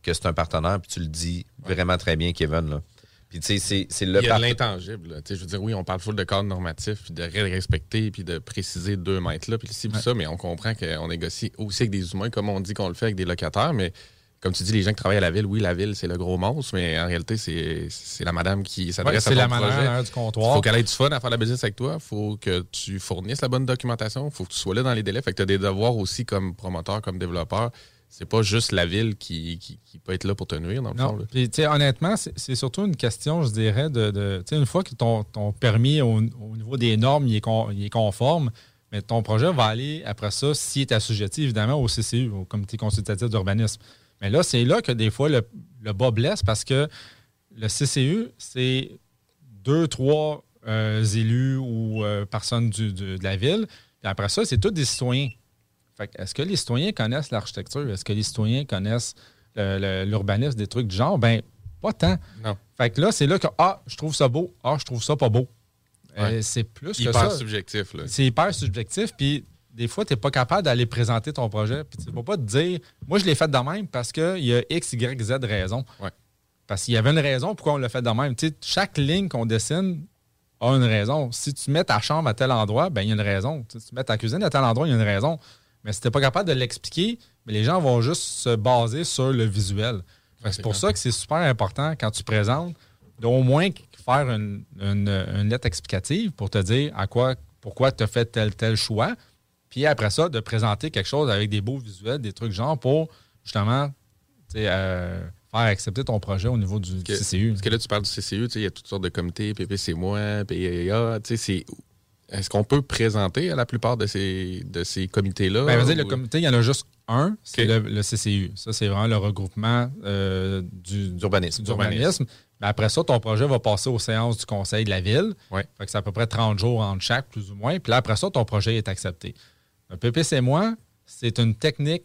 que c'est un partenaire. Puis, tu le dis vraiment très bien, Kevin. Là. Puis, tu sais, c'est- c'est le Il y a de part- l'intangible. là. Tu sais, Je veux dire, oui, on parle full de cadre normatif, puis de respecter, puis de préciser deux mètres là, puis ci, puis ça, mais on comprend qu'on négocie aussi avec des humains, comme on dit qu'on le fait avec des locataires, mais comme tu dis, les gens qui travaillent à la ville, oui, la ville, c'est le gros monstre, mais en réalité, c'est la madame qui s'adresse Ouais, à c'est ton la madame projet. en arrière du comptoir. Il faut qu'elle ait du fun à faire la business avec toi. Il faut que tu fournisses la bonne documentation. Il faut que tu sois là dans les délais. Fait que tu as des devoirs aussi comme promoteur, comme développeur. C'est pas juste la ville qui, qui, qui peut être là pour te nuire, dans le fond. Non. là. Puis, honnêtement, c'est surtout une question, je dirais, de. une fois que ton, ton permis au, au niveau des normes il est, con- il est conforme, mais ton projet va aller après ça, s'il est assujetti, évidemment, au CCU, au Comité consultatif d'urbanisme. Mais là, c'est là que des fois le, le bas blesse parce que le CCU, c'est deux, trois euh, élus ou euh, personnes du- du- de la ville. Puis après ça, c'est tous des citoyens. Fait que Est-ce que les citoyens connaissent l'architecture? Est-ce que les citoyens connaissent l'urbanisme, des trucs du genre? Ben, Pas tant. Non. Fait que là, c'est là que, ah, je trouve ça beau, ah, je trouve ça pas beau. Euh, c'est plus que Hyper ça. subjectif. Là. C'est hyper subjectif. Puis des fois, tu n'es pas capable d'aller présenter ton projet. Puis tu ne peux pas te dire, moi, je l'ai fait de même parce qu'il y a X, Y, Z raison. Ouais. Parce qu'il y avait une raison pourquoi on l'a fait de même. Tu sais, chaque ligne qu'on dessine a une raison. Si tu mets ta chambre à tel endroit, ben il y a une raison. Tu, sais, tu mets ta cuisine à tel endroit, il y a une raison. Mais si tu n'es pas capable de l'expliquer, ben, les gens vont juste se baser sur le visuel. C'est pour ça que c'est super important quand tu présentes d'au moins faire une, une- une lettre explicative pour te dire à quoi, pourquoi tu as fait tel tel choix. Puis après ça, de présenter quelque chose avec des beaux visuels, des trucs genre pour justement euh, faire accepter ton projet au niveau du Que- CCU. Parce que là, tu parles du CCU, il y a toutes sortes de comités, PPC moi, PIA, tu sais, c'est... Est-ce qu'on peut présenter à la plupart de ces, de ces comités-là? Ben, vas-y, le ou- comité, il y en a juste un, c'est le CCU. Ça, c'est vraiment le regroupement euh, du, D'urbanisme. d'urbanisme. Mais après ça, ton projet va passer aux séances du conseil de la ville. Ouais. Fait que c'est à peu près 30 jours entre chaque, plus ou moins. Puis là, après ça, ton projet est accepté. Un PPC moi, c'est une technique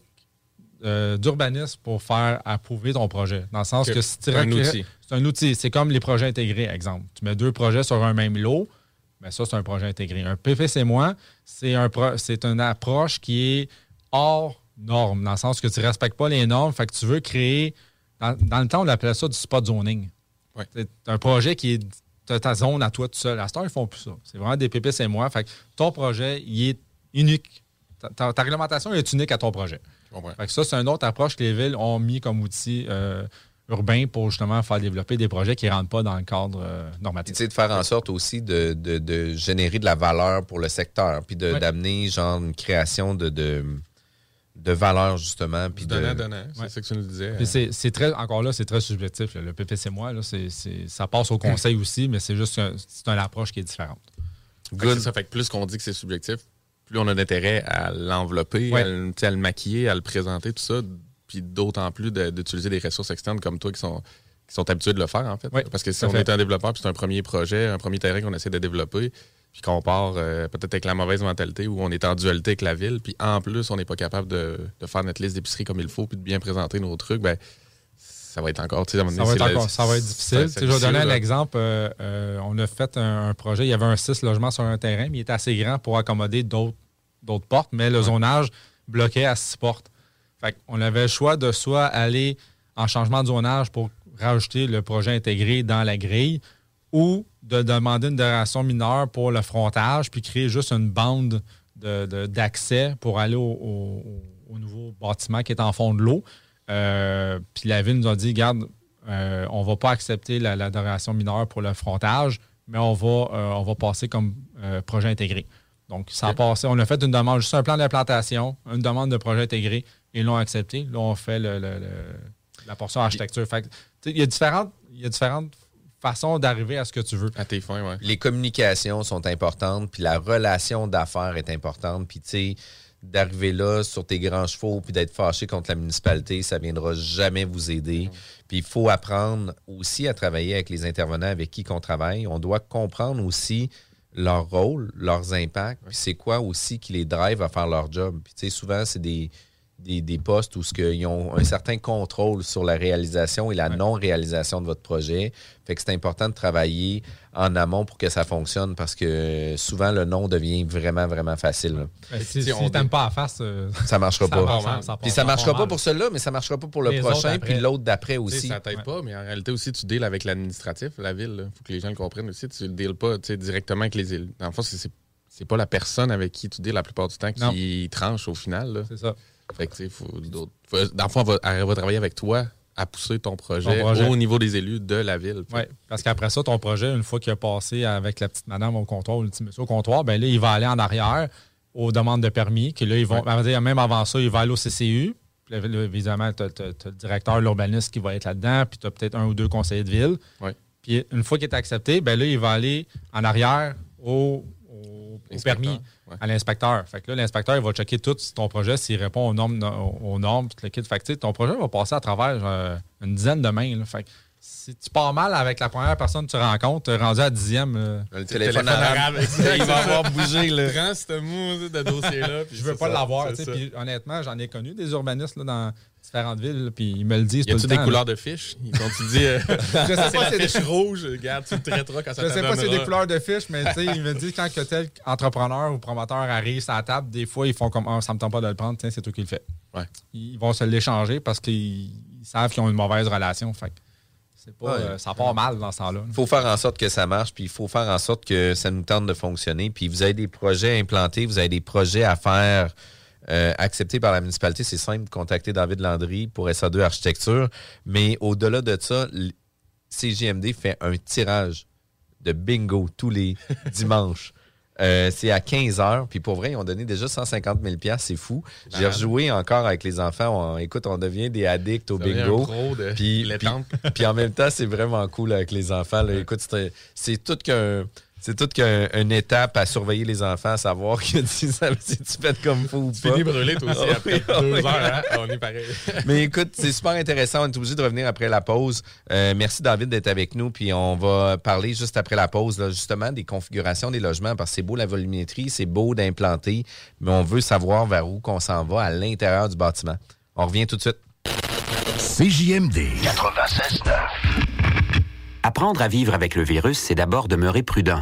euh, d'urbanisme pour faire approuver ton projet. Dans le sens que si tu C'est un outil. C'est un outil. C'est comme les projets intégrés, exemple. Tu mets deux projets sur un même lot, mais ça, c'est un projet intégré. Un PPC moi, c'est un pro- c'est une approche qui est hors norme, dans le sens que tu ne respectes pas les normes, fait que tu veux créer. Dans, dans le temps, on appelait ça du spot zoning. Ouais. C'est un projet qui est ta zone à toi tout seul. À ce temps, ils font plus ça. C'est vraiment des PPC moi. Fait que ton projet, il est unique. Ta, ta- ta réglementation est unique à ton projet. Fait que ça, c'est une autre approche que les villes ont mis comme outil euh, urbain pour justement faire développer des projets qui ne rentrent pas dans le cadre euh, normatif. tu sais, de faire en sorte aussi de, de- de générer de la valeur pour le secteur, puis Ouais. d'amener genre une création de, de, de valeur justement. Puis Du de, donnant-donnant, c'est Ouais. ça que tu nous disais. Puis c'est, très, encore là, c'est très subjectif. là. Le PPC moi, là, ça passe au conseil aussi, mais c'est juste c'est une approche qui est différente. Fait que c'est ça fait que plus qu'on dit que c'est subjectif, plus on a d'intérêt à l'envelopper, Ouais. à, le- à maquiller, à le présenter, tout ça. Puis d'autant plus de- d'utiliser des ressources externes comme toi qui sont, qui sont habitués de le faire, en fait. Parce que si on fait. est un développeur, puis c'est un premier projet, un premier terrain qu'on essaie de développer, puis qu'on part euh, peut-être avec la mauvaise mentalité ou on est en dualité avec la ville, puis en plus, on n'est pas capable de, de faire notre liste d'épicerie comme il faut, puis de bien présenter nos trucs, ben ça va être encore, Ça va, être le- ça va être difficile. sais, c'est je vais donner un là. exemple. Euh, euh, on a fait un, un projet, il y avait un 6 logements sur un terrain, mais il était assez grand pour accommoder d'autres portes, mais le zonage bloquait à six portes. Fait on avait le choix de soit aller en changement de zonage pour rajouter le projet intégré dans la grille ou de demander une dération mineure pour le frontage puis créer juste une bande de- de- d'accès pour aller au, au- au nouveau bâtiment qui est en fond de l'eau. Euh, puis la ville nous a dit, garde, euh, on va pas accepter la, la mineure pour le frontage, mais on va, euh, on va passer comme euh, projet intégré. Donc, ça a passé. On a fait une demande, juste un plan d'implantation, une demande de projet intégré. Ils l'ont accepté. Là, on fait le- le- le- la portion architecture. Il y a différentes, il y a différentes façons d'arriver à ce que tu veux. À tes fins, ouais. les communications sont importantes, puis la relation d'affaires est importante. Puis, tu sais, d'arriver là sur tes grands chevaux, puis d'être fâché contre la municipalité, ça viendra jamais vous aider. Puis, il faut apprendre aussi à travailler avec les intervenants avec qui qu'on travaille. On doit comprendre aussi leur rôle, leurs impacts, puis c'est quoi aussi qui les drive à faire leur job. Puis, tu sais, souvent, c'est des, des, des postes où ce ils ont un certain contrôle sur la réalisation et la non-réalisation de votre projet. Fait que c'est important de travailler en amont pour que ça fonctionne parce que souvent le non devient vraiment, vraiment facile. là. Ben, si Si si on t'aimes pas à face, euh, Ça marchera Ça pas. mal, ça Puis ça ça marchera pas pour celui-là, mais ça marchera pas pour le Les prochain, puis l'autre d'après aussi. ça t'aide pas, mais en réalité aussi, tu deals avec l'administratif, la ville. Il faut que les gens le comprennent aussi. Tu ne deals pas directement avec les élus. Dans le fond, c'est- c'est pas la personne avec qui tu deals la plupart du temps qui tranche au final. c'est ça. Fait que, tu sais, faut d'autres- faut- dans le fond, elle va, elle va travailler avec toi à pousser ton projet, Ton projet. au niveau des élus de la ville. Oui, parce qu'après ça, ton projet, une fois qu'il a passé avec la petite madame au comptoir ou le petit monsieur au comptoir, ben là, il va aller en arrière aux demandes de permis, que là, ils vont, ben, même avant ça, il va aller au CCU. Puis là, évidemment, tu as, le directeur, l'urbaniste qui va être là-dedans, puis tu as peut-être un ou deux conseillers de ville. Ouais. Puis une fois qu'il est accepté, ben là, il va aller en arrière au, au- au Inspecteur, permis, ouais. à l'inspecteur. Fait que là, l'inspecteur, il va checker tout si ton projet, s'il répond aux normes, aux, normes, tout le kit. Fait que, ton projet va passer à travers euh, une dizaine de mains. là. Fait que si tu pars mal avec la première personne que tu rencontres, tu es rendu à dixième. euh, Le téléphone, arabe, il va avoir bougé. Là. Prends ce mot de dossier-là. je veux pas l'avoir. honnêtement, j'en ai connu des urbanistes là, dans, différentes villes, puis ils me le disent Y a-tu des couleurs de fiches? Quand tu dis, euh, Je sais pas si c'est des- rouge, regarde, tu le traiteras quand ça Je sais pas si c'est des couleurs de fiches, mais tu sais, ils me disent quand que tel entrepreneur ou promoteur arrive sur la table, des fois, ils font comme Ah, ça me tente pas de le prendre, tiens, c'est toi qui le fais. Ouais. Ils vont se l'échanger parce qu'ils ils savent qu'ils ont une mauvaise relation. Fait que c'est pas, Ouais. euh, ça part mal dans ce temps-là. Il faut faire en sorte que ça marche, puis il faut faire en sorte que ça nous tente de fonctionner. Puis vous avez des projets implantés, vous avez des projets à faire euh, acceptés par la municipalité. C'est simple, contactez David Landry pour SA2 Architecture. Mais au-delà de ça, CJMD fait un tirage de bingo tous les dimanches. Euh, c'est à 15 heures. Puis pour vrai, ils ont donné déjà 150 000 C'est fou. J'ai rejoué encore avec les enfants. On- écoute, on devient des addicts au bingo. de Puis, puis- puis en même temps, c'est vraiment cool avec les enfants. là. Écoute, c'est tout qu'un. C'est tout qu'un- une étape à surveiller les enfants, à savoir que si, ça- si tu fais comme faut ou Tu pas. finis brûlé, toi aussi, après deux heures. Hein? On est pareil. Mais écoute, c'est super intéressant. On est obligé de revenir après la pause. Euh, merci, David, d'être avec nous. Puis on va parler juste après la pause, là, justement, des configurations des logements. Parce que c'est beau la volumétrie, c'est beau d'implanter, mais on veut savoir vers où qu'on s'en va à l'intérieur du bâtiment. On revient tout de suite. CJMD 96.9. Apprendre à vivre avec le virus, c'est d'abord demeurer prudent.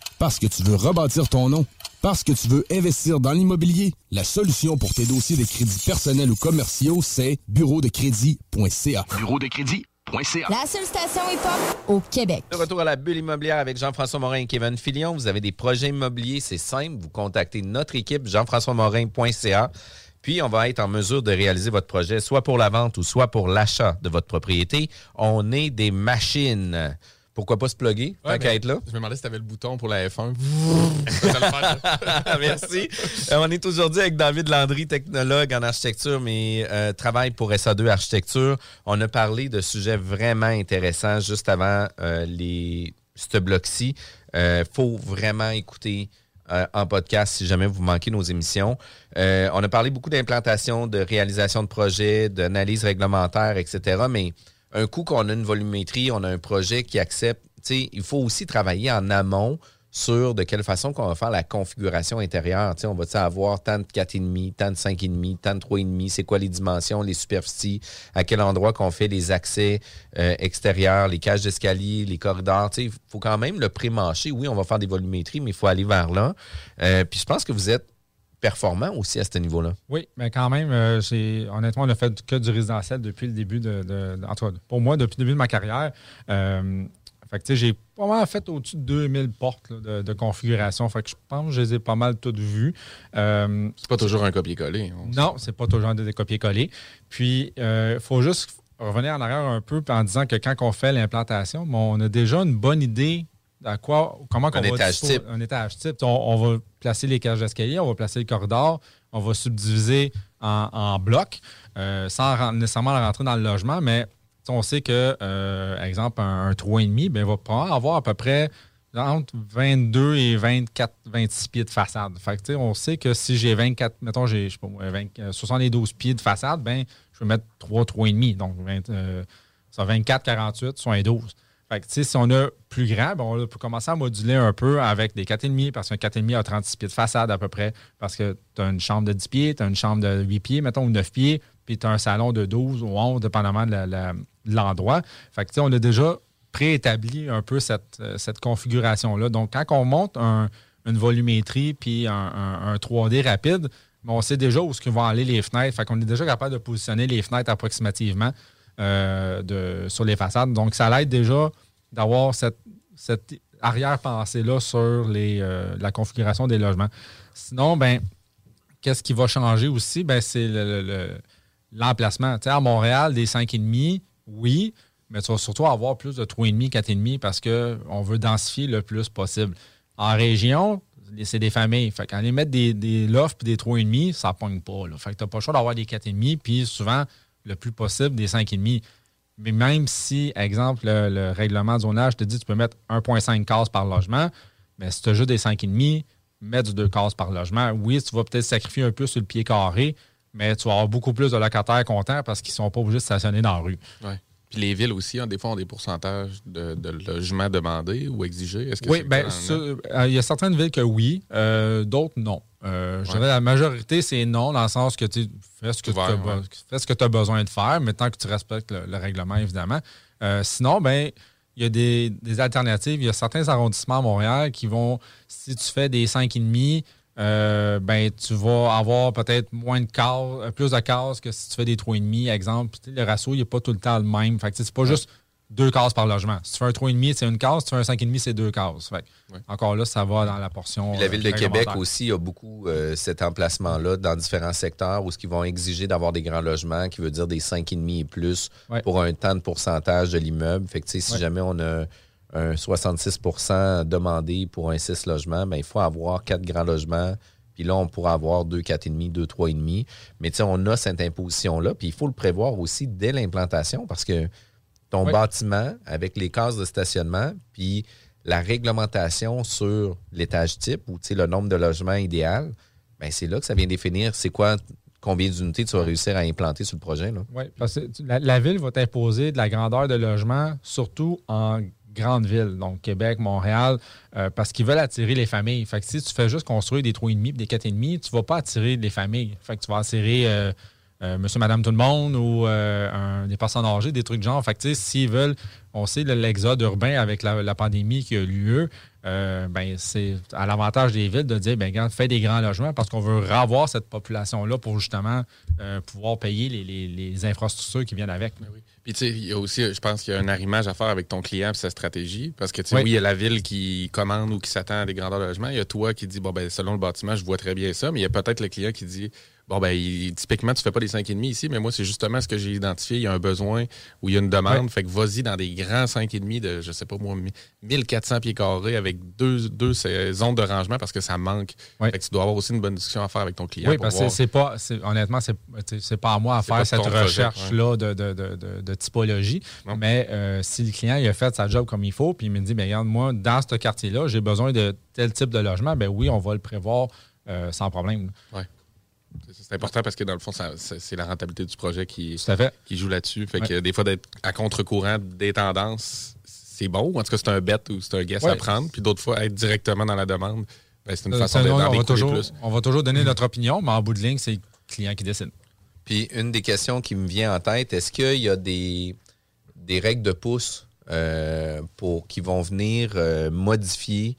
Parce que tu veux rebâtir ton nom. Parce que tu veux investir dans l'immobilier. La solution pour tes dossiers de crédits personnels ou commerciaux, c'est bureau de crédit.ca. Bureau de crédit.ca. La seule station hip-hop au Québec. De retour à la bulle immobilière avec Jean-François Morin et Kevin Filion. Vous avez des projets immobiliers, c'est simple. Vous contactez notre équipe, jean-françois-morin.ca. Puis, on va être en mesure de réaliser votre projet, soit pour la vente ou soit pour l'achat de votre propriété. On est des machines. Pourquoi pas se plugger? Ouais, être là. Je me demandais si tu avais le bouton pour la F1. Ça va le faire, ça. Merci. Euh, on est aujourd'hui avec David Landry, technologue en architecture, mais euh, travaille pour SA2 Architecture. On a parlé de sujets vraiment intéressants juste avant euh, les, ce bloc-ci. Il faut vraiment écouter euh, en podcast si jamais vous manquez nos émissions. Euh, on a parlé beaucoup d'implantation, de réalisation de projets, d'analyse réglementaire, etc. Mais un coup qu'on a une volumétrie, on a un projet qui accepte, il faut aussi travailler en amont sur de quelle façon qu'on va faire la configuration intérieure. Tu sais, on va avoir tant de 4,5, tant de 5,5, tant de 3,5, c'est quoi les dimensions, les superficies, à quel endroit qu'on fait les accès euh, extérieurs, les cages d'escalier, les corridors? Il faut quand même le pré-mâcher. Oui, on va faire des volumétries, mais il faut aller vers là. Euh, puis je pense que vous êtes performant aussi à ce niveau-là. Oui, mais quand même, euh, j'ai- honnêtement, on a fait que du résidentiel depuis le début de. de- de- en tout cas, pour moi, depuis le début de ma carrière. Euh, fait que, j'ai pas mal fait au-dessus de 2000 portes là, de, de configuration. Fait que je pense que je les ai pas mal toutes vues. Euh, C'est pas toujours un copier-coller. On- non, c'est pas toujours des copier-coller. Puis, il faut juste revenir en arrière un peu en disant que quand on fait l'implantation, bon, on a déjà une bonne idée à quoi, comment Un qu'on va étage disposer- type. un étage type. On, on va placer les cages d'escalier, on va placer le corridor, on va subdiviser en, en blocs euh, sans nécessairement rentrer dans le logement, mais on sait que, euh, exemple, un, un 3,5, ben, il va probablement avoir à peu près entre 22 et 24, 26 pieds de façade. Fait que, on sait que si j'ai 24, mettons, j'ai, je sais pas moi, 20, euh, 72 pieds de façade, ben, je vais mettre 3, 3,5. Donc, 20, euh, ça 24, 48, 72. Si on a plus grand, ben, on peut commencer à moduler un peu avec des 4,5 parce qu'un 4,5 a 36 pieds de façade à peu près. Parce que tu as une chambre de 10 pieds, tu as une chambre de 8 pieds, mettons, ou 9 pieds, puis tu as un salon de 12 ou 11, dépendamment de l'endroit. On a déjà préétabli un peu cette, euh, configuration-là. Donc, quand on monte un- une volumétrie puis un, un- un 3D rapide, ben, on sait déjà où ce vont aller les fenêtres. Fait qu'on est déjà capable de positionner les fenêtres approximativement euh, de, sur les façades. Donc, ça l'aide déjà d'avoir cette, cette arrière-pensée-là sur les, euh, la configuration des logements. Sinon, ben, qu'est-ce qui va changer aussi? Ben, c'est le- le- le- l'emplacement. À Montréal, des 5,5, oui, mais tu vas surtout avoir plus de 3,5, 4,5 parce qu'on veut densifier le plus possible. En région, c'est des familles. Fait qu'en les mettre des, des lofts et des 3,5, ça ne pogne pas. Là. Fait que tu n'as pas le choix d'avoir des 4,5. Puis souvent, le plus possible des 5,5. Mais même si, exemple, le, le règlement de zonage te dit que tu peux mettre 1,5 cases par logement, mais si tu as juste des 5,5, mets du 2 cases par logement. Oui, tu vas peut-être sacrifier un peu sur le pied carré, mais tu vas avoir beaucoup plus de locataires contents parce qu'ils ne sont pas obligés de stationner dans la rue. Ouais. Puis les villes aussi, hein, des fois, ont des pourcentages de, de logements demandés ou exigés. Est-ce que oui, bien, euh, il y a certaines villes que oui, euh, d'autres non. Euh, je dirais la majorité, c'est non, dans le sens que tu fais ce que tu as, ouais. as besoin de faire, mais tant que tu respectes le, le règlement, évidemment. Euh, sinon, ben il y a des, des alternatives. Il y a certains arrondissements à Montréal qui vont, si tu fais des 5,5, euh, ben, tu vas avoir peut-être moins de cases, euh, plus de cases que si tu fais des 3,5, exemple. Puis, le ratio, il n'est pas tout le temps le même. Fait que, c'est pas juste deux cases par logement. Si tu fais un 3,5, c'est une case. Si tu fais un 5,5, c'est deux cases. Fait que, Encore là, ça va dans la portion. Puis la euh, ville de Québec aussi a beaucoup euh, cet emplacement-là dans différents secteurs où ce qu'ils vont exiger d'avoir des grands logements, qui veut dire des 5,5 et plus Ouais. pour un temps de pourcentage de l'immeuble. Fait que tu sais, si jamais on a un 66% demandé pour un 6 logements, ben, il faut avoir quatre grands logements. Puis là, on pourra avoir deux 4,5, deux 3,5. Mais tu sais, on a cette imposition-là. Puis il faut le prévoir aussi dès l'implantation parce que ton bâtiment, avec les cases de stationnement, puis la réglementation sur l'étage type ou tu sais, le nombre de logements idéal, ben c'est là que ça vient définir c'est quoi, combien d'unités tu vas réussir à implanter sur le projet. Là. Oui, parce que la, la ville va t'imposer de la grandeur de logement, surtout en grande ville, donc Québec, Montréal, euh, parce qu'ils veulent attirer les familles. Fait que si tu fais juste construire des 3,5 et des 4,5, tu ne vas pas attirer les familles. Fait que tu vas attirer euh, euh, monsieur, madame, tout le monde ou des personnes âgées, des trucs de genre. Fait que s'ils veulent, on sait le- l'exode urbain avec la, la pandémie qui a eu lieu, euh, ben, c'est à l'avantage des villes de dire, ben, fais des grands logements parce qu'on veut revoir cette population-là pour justement euh, pouvoir payer les, les- les infrastructures qui viennent avec. Puis, tu sais, il y a aussi, je pense qu'il y a un arrimage à faire avec ton client et sa stratégie. Parce que, tu sais, Oui. oui, il y a la ville qui commande ou qui s'attend à des grandeurs de logement. Il y a toi qui dis, bon, ben, selon le bâtiment, je vois très bien ça. Mais il y a peut-être le client qui dit, bon, ben, il- typiquement, tu fais pas des 5,5 ici, mais moi, c'est justement ce que j'ai identifié. Il y a un besoin ou il y a une demande. Fait que vas-y dans des grands 5,5 de, je sais pas moi, 1400 pieds carrés avec deux, deux zones de rangement parce que ça manque. Fait que tu dois avoir aussi une bonne discussion à faire avec ton client. Oui, pour parce que voir- c'est pas, honnêtement, c'est pas à moi à faire cette recherche-là de, de- de- de- de typologie. Non. Mais euh, si le client il a fait sa job comme il faut, puis il me dit, ben regarde, moi, dans ce quartier-là, j'ai besoin de tel type de logement, ben oui, on va le prévoir euh, sans problème. Ouais. C'est- important parce que dans le fond, c'est la rentabilité du projet qui, fait. joue là-dessus. Fait Ouais. que des fois, d'être à contre-courant des tendances, c'est bon. En tout cas, c'est un bet ou c'est un guess Ouais. à prendre. Puis d'autres fois, être directement dans la demande, ben, c'est une Euh, façon de- on, va toujours, plus. on va toujours donner notre opinion, mais en bout de ligne, c'est le client qui décide. Puis une des questions qui me vient en tête, est-ce qu'il y a des, des règles de pouce euh, pour, qui vont venir euh, modifier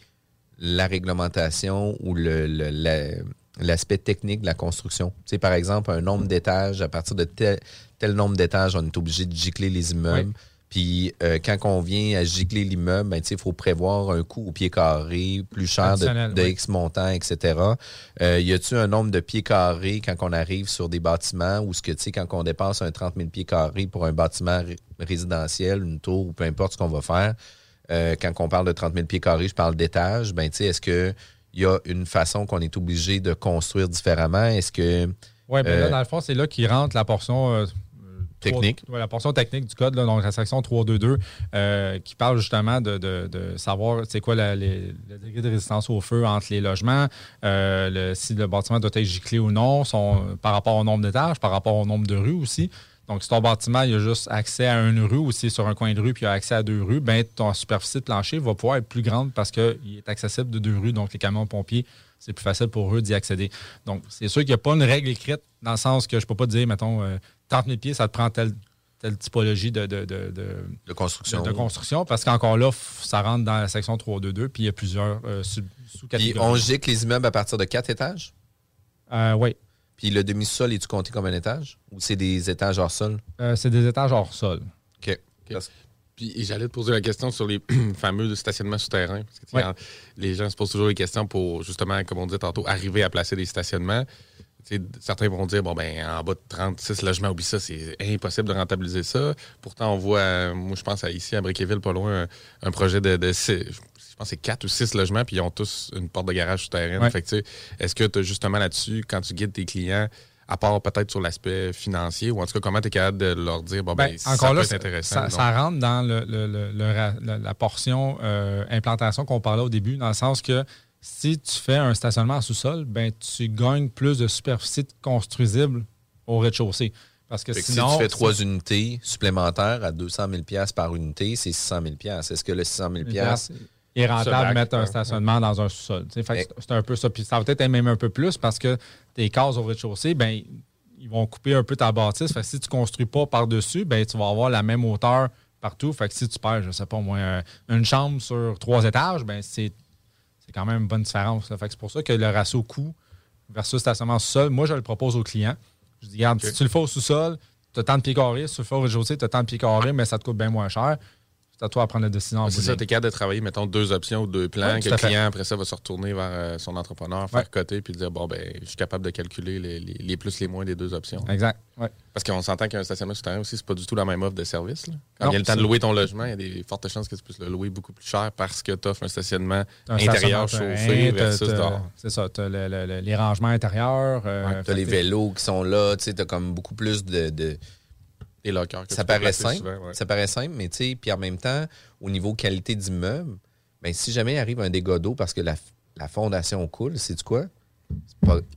la réglementation ou le- le- la- l'aspect technique de la construction? Tu sais, par exemple, un nombre d'étages, à partir de tel, tel nombre d'étages, on est obligé de gicler les immeubles. Oui. Puis euh, quand on vient à gicler l'immeuble, ben, tu sais, il faut prévoir un coût au pied carré plus cher de, Additionnel, de oui. X montant, etc. Euh, y a-tu un nombre de pieds carrés quand on arrive sur des bâtiments ou ce que, tu sais, quand on dépasse un 30 000 pieds carrés pour un bâtiment ré- résidentiel, une tour ou peu importe ce qu'on va faire, euh, quand on parle de 30 000 pieds carrés, je parle d'étage, ben, tu sais, est-ce que y a une façon qu'on est obligé de construire différemment? Est-ce que. Oui, bien euh, là, dans le fond, c'est là qu'il rentre la portion. euh, Technique. ouais, la portion technique du code, là, donc la section 322, euh, qui parle justement de, de- de savoir c'est quoi la- les- le degré de résistance au feu entre les logements, euh, le- si le bâtiment doit être giclé ou non, son- par rapport au nombre d'étages, par rapport au nombre de rues aussi. Donc, si ton bâtiment il a juste accès à une rue ou si sur un coin de rue puis il a accès à deux rues, ben ton superficie de plancher va pouvoir être plus grande parce qu'il est accessible de deux rues. Donc, les camions pompiers, c'est plus facile pour eux d'y accéder. Donc, c'est sûr qu'il n'y a pas une règle écrite dans le sens que je ne peux pas te dire, mettons, euh, 30 000 pieds, ça te prend telle, telle typologie de, de, de, de- de construction. de- de construction, parce qu'encore là, ça rentre dans la section 322, puis il y a plusieurs euh, sous-catégories. on gicle les immeubles à partir de quatre étages? Euh, oui. Puis le demi-sol, est-tu compté comme un étage? Ou c'est des étages hors sol? Euh, c'est des étages hors sol. OK. Puis j'allais te poser la question sur les fameux stationnements souterrains. Parce que, Ouais. en- les gens se posent toujours les questions pour, justement, comme on disait tantôt, arriver à placer des stationnements. Certains vont dire, bon, ben, en bas de 36 logements, oublie ça, c'est impossible de rentabiliser ça. Pourtant, on voit, euh, moi, je pense à ici, à Briqueville, pas loin, un, un projet de, je pense que c'est 4 ou 6 logements, puis ils ont tous une porte de garage souterraine. Ouais. Fait que, est-ce que tu as justement là-dessus, quand tu guides tes clients à part peut-être sur l'aspect financier, ou en tout cas, comment tu es capable de leur dire, bon, ben, Ben, ça encore peut là, être ça, intéressant. ça- ça rentre dans le- le- le- le ra- la, la portion euh, implantation qu'on parlait au début, dans le sens que si tu fais un stationnement en sous-sol, ben, tu gagnes plus de superficie construisible au rez-de-chaussée. Parce que sinon. si tu fais trois unités supplémentaires à 200 000 par unité, c'est 600 000 Est-ce que le 600 000 il est rentable de mettre un stationnement dans un sous-sol. C'est un peu ça. Puis ça va peut-être être même un peu plus parce que tes cases au rez-de-chaussée, ben, ils vont couper un peu ta bâtisse. Fait que si tu ne construis pas par-dessus, ben, tu vas avoir la même hauteur partout. Fait que si tu perds, je sais pas, moins euh, une chambre sur trois étages, ben, c'est c'est quand même une bonne différence. là. Fait que c'est pour ça que le ratio coût versus stationnement sous-sol, moi, je le propose aux clients. Je dis, regarde, si tu le fais au sous-sol, tu as tant de pieds carrés. Si tu le fais au rez-de-chaussée, tu as tant de pieds carrés, mais ça te coûte bien moins cher. C'est à toi à prendre la décision. C'est de ça, tu es capable de travailler, mettons, deux options ou deux plans, Ouais, que le client, après ça, va se retourner vers euh, son entrepreneur, faire Ouais. coter, puis dire, bon, ben, je suis capable de calculer les, les- les plus, les moins des deux options. Exact. Ouais. Parce qu'on s'entend qu'un stationnement souterrain aussi, c'est pas du tout la même offre de service. là. Quand Non, il y a le temps de louer ton logement, il y a des fortes chances que tu puisses le louer beaucoup plus cher parce que tu offres un stationnement un intérieur stationnement chauffé versus dehors. C'est ça, tu as les rangements intérieurs. euh, Tu as les vélos qui sont là, tu as comme beaucoup plus de. de- Des lockers. que ça paraît simple, souvent, ouais. ça paraît simple, mais tu sais, puis en même temps, au niveau qualité d'immeuble, ben, si jamais il arrive un dégât d'eau parce que la, la fondation coule, c'est du quoi?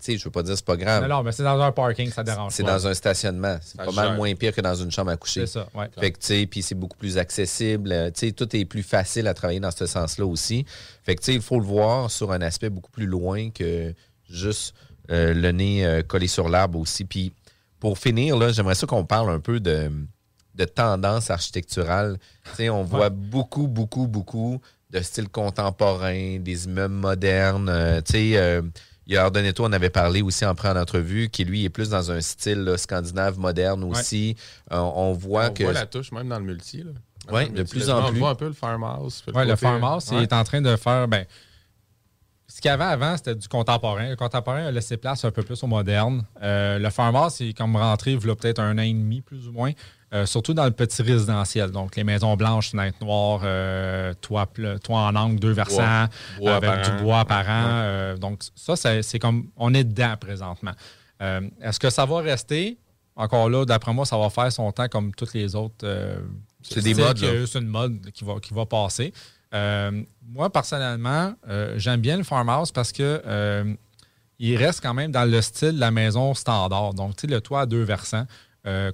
Je veux pas dire c'est pas grave. Non, non, mais c'est dans un parking, ça dérange C'est dans un stationnement. C'est pas mal moins pire que dans une chambre à coucher. C'est ça, ouais. Fait que, tu sais, puis c'est beaucoup plus accessible. Euh, Tu sais, tout est plus facile à travailler dans ce sens-là aussi. Fait que, tu sais, il faut le voir sur un aspect beaucoup plus loin que juste euh, le nez euh, collé sur l'arbre aussi. Puis, pour finir, là, j'aimerais ça qu'on parle un peu de, de tendance architecturale. Tu sais, on voit beaucoup, beaucoup, beaucoup de styles contemporains, des immeubles modernes. Euh, tu sais, euh, il y a Ardenetto, on avait parlé aussi en pré-entrevue, qui lui est plus dans un style là, scandinave moderne aussi. Euh, on voit On que. voit la touche même dans le multi. Là. Le de plus en on plus. voit un peu le farmhouse. Oui, le farmhouse, il est en train de faire. Ben, ce qu'il y avait avant, c'était du contemporain. Le contemporain a laissé place un peu plus au moderne. Euh, le farmhouse, c'est comme rentré il y peut-être un an et demi, plus ou moins, euh, surtout dans le petit résidentiel. Donc, les maisons blanches, fenêtres noires, euh, toit, en angle, deux versants, Bois avec du bois apparent. Ouais. Euh, donc, ça, c'est comme. On est dedans présentement. Est-ce que ça va rester? Encore là, d'après moi, ça va faire son temps comme toutes les autres. C'est des modes, C'est une mode qui va, qui va passer. Euh, moi, personnellement, euh, j'aime bien le farmhouse parce que euh, il reste quand même dans le style de la maison standard. Donc, tu sais, le toit à deux versants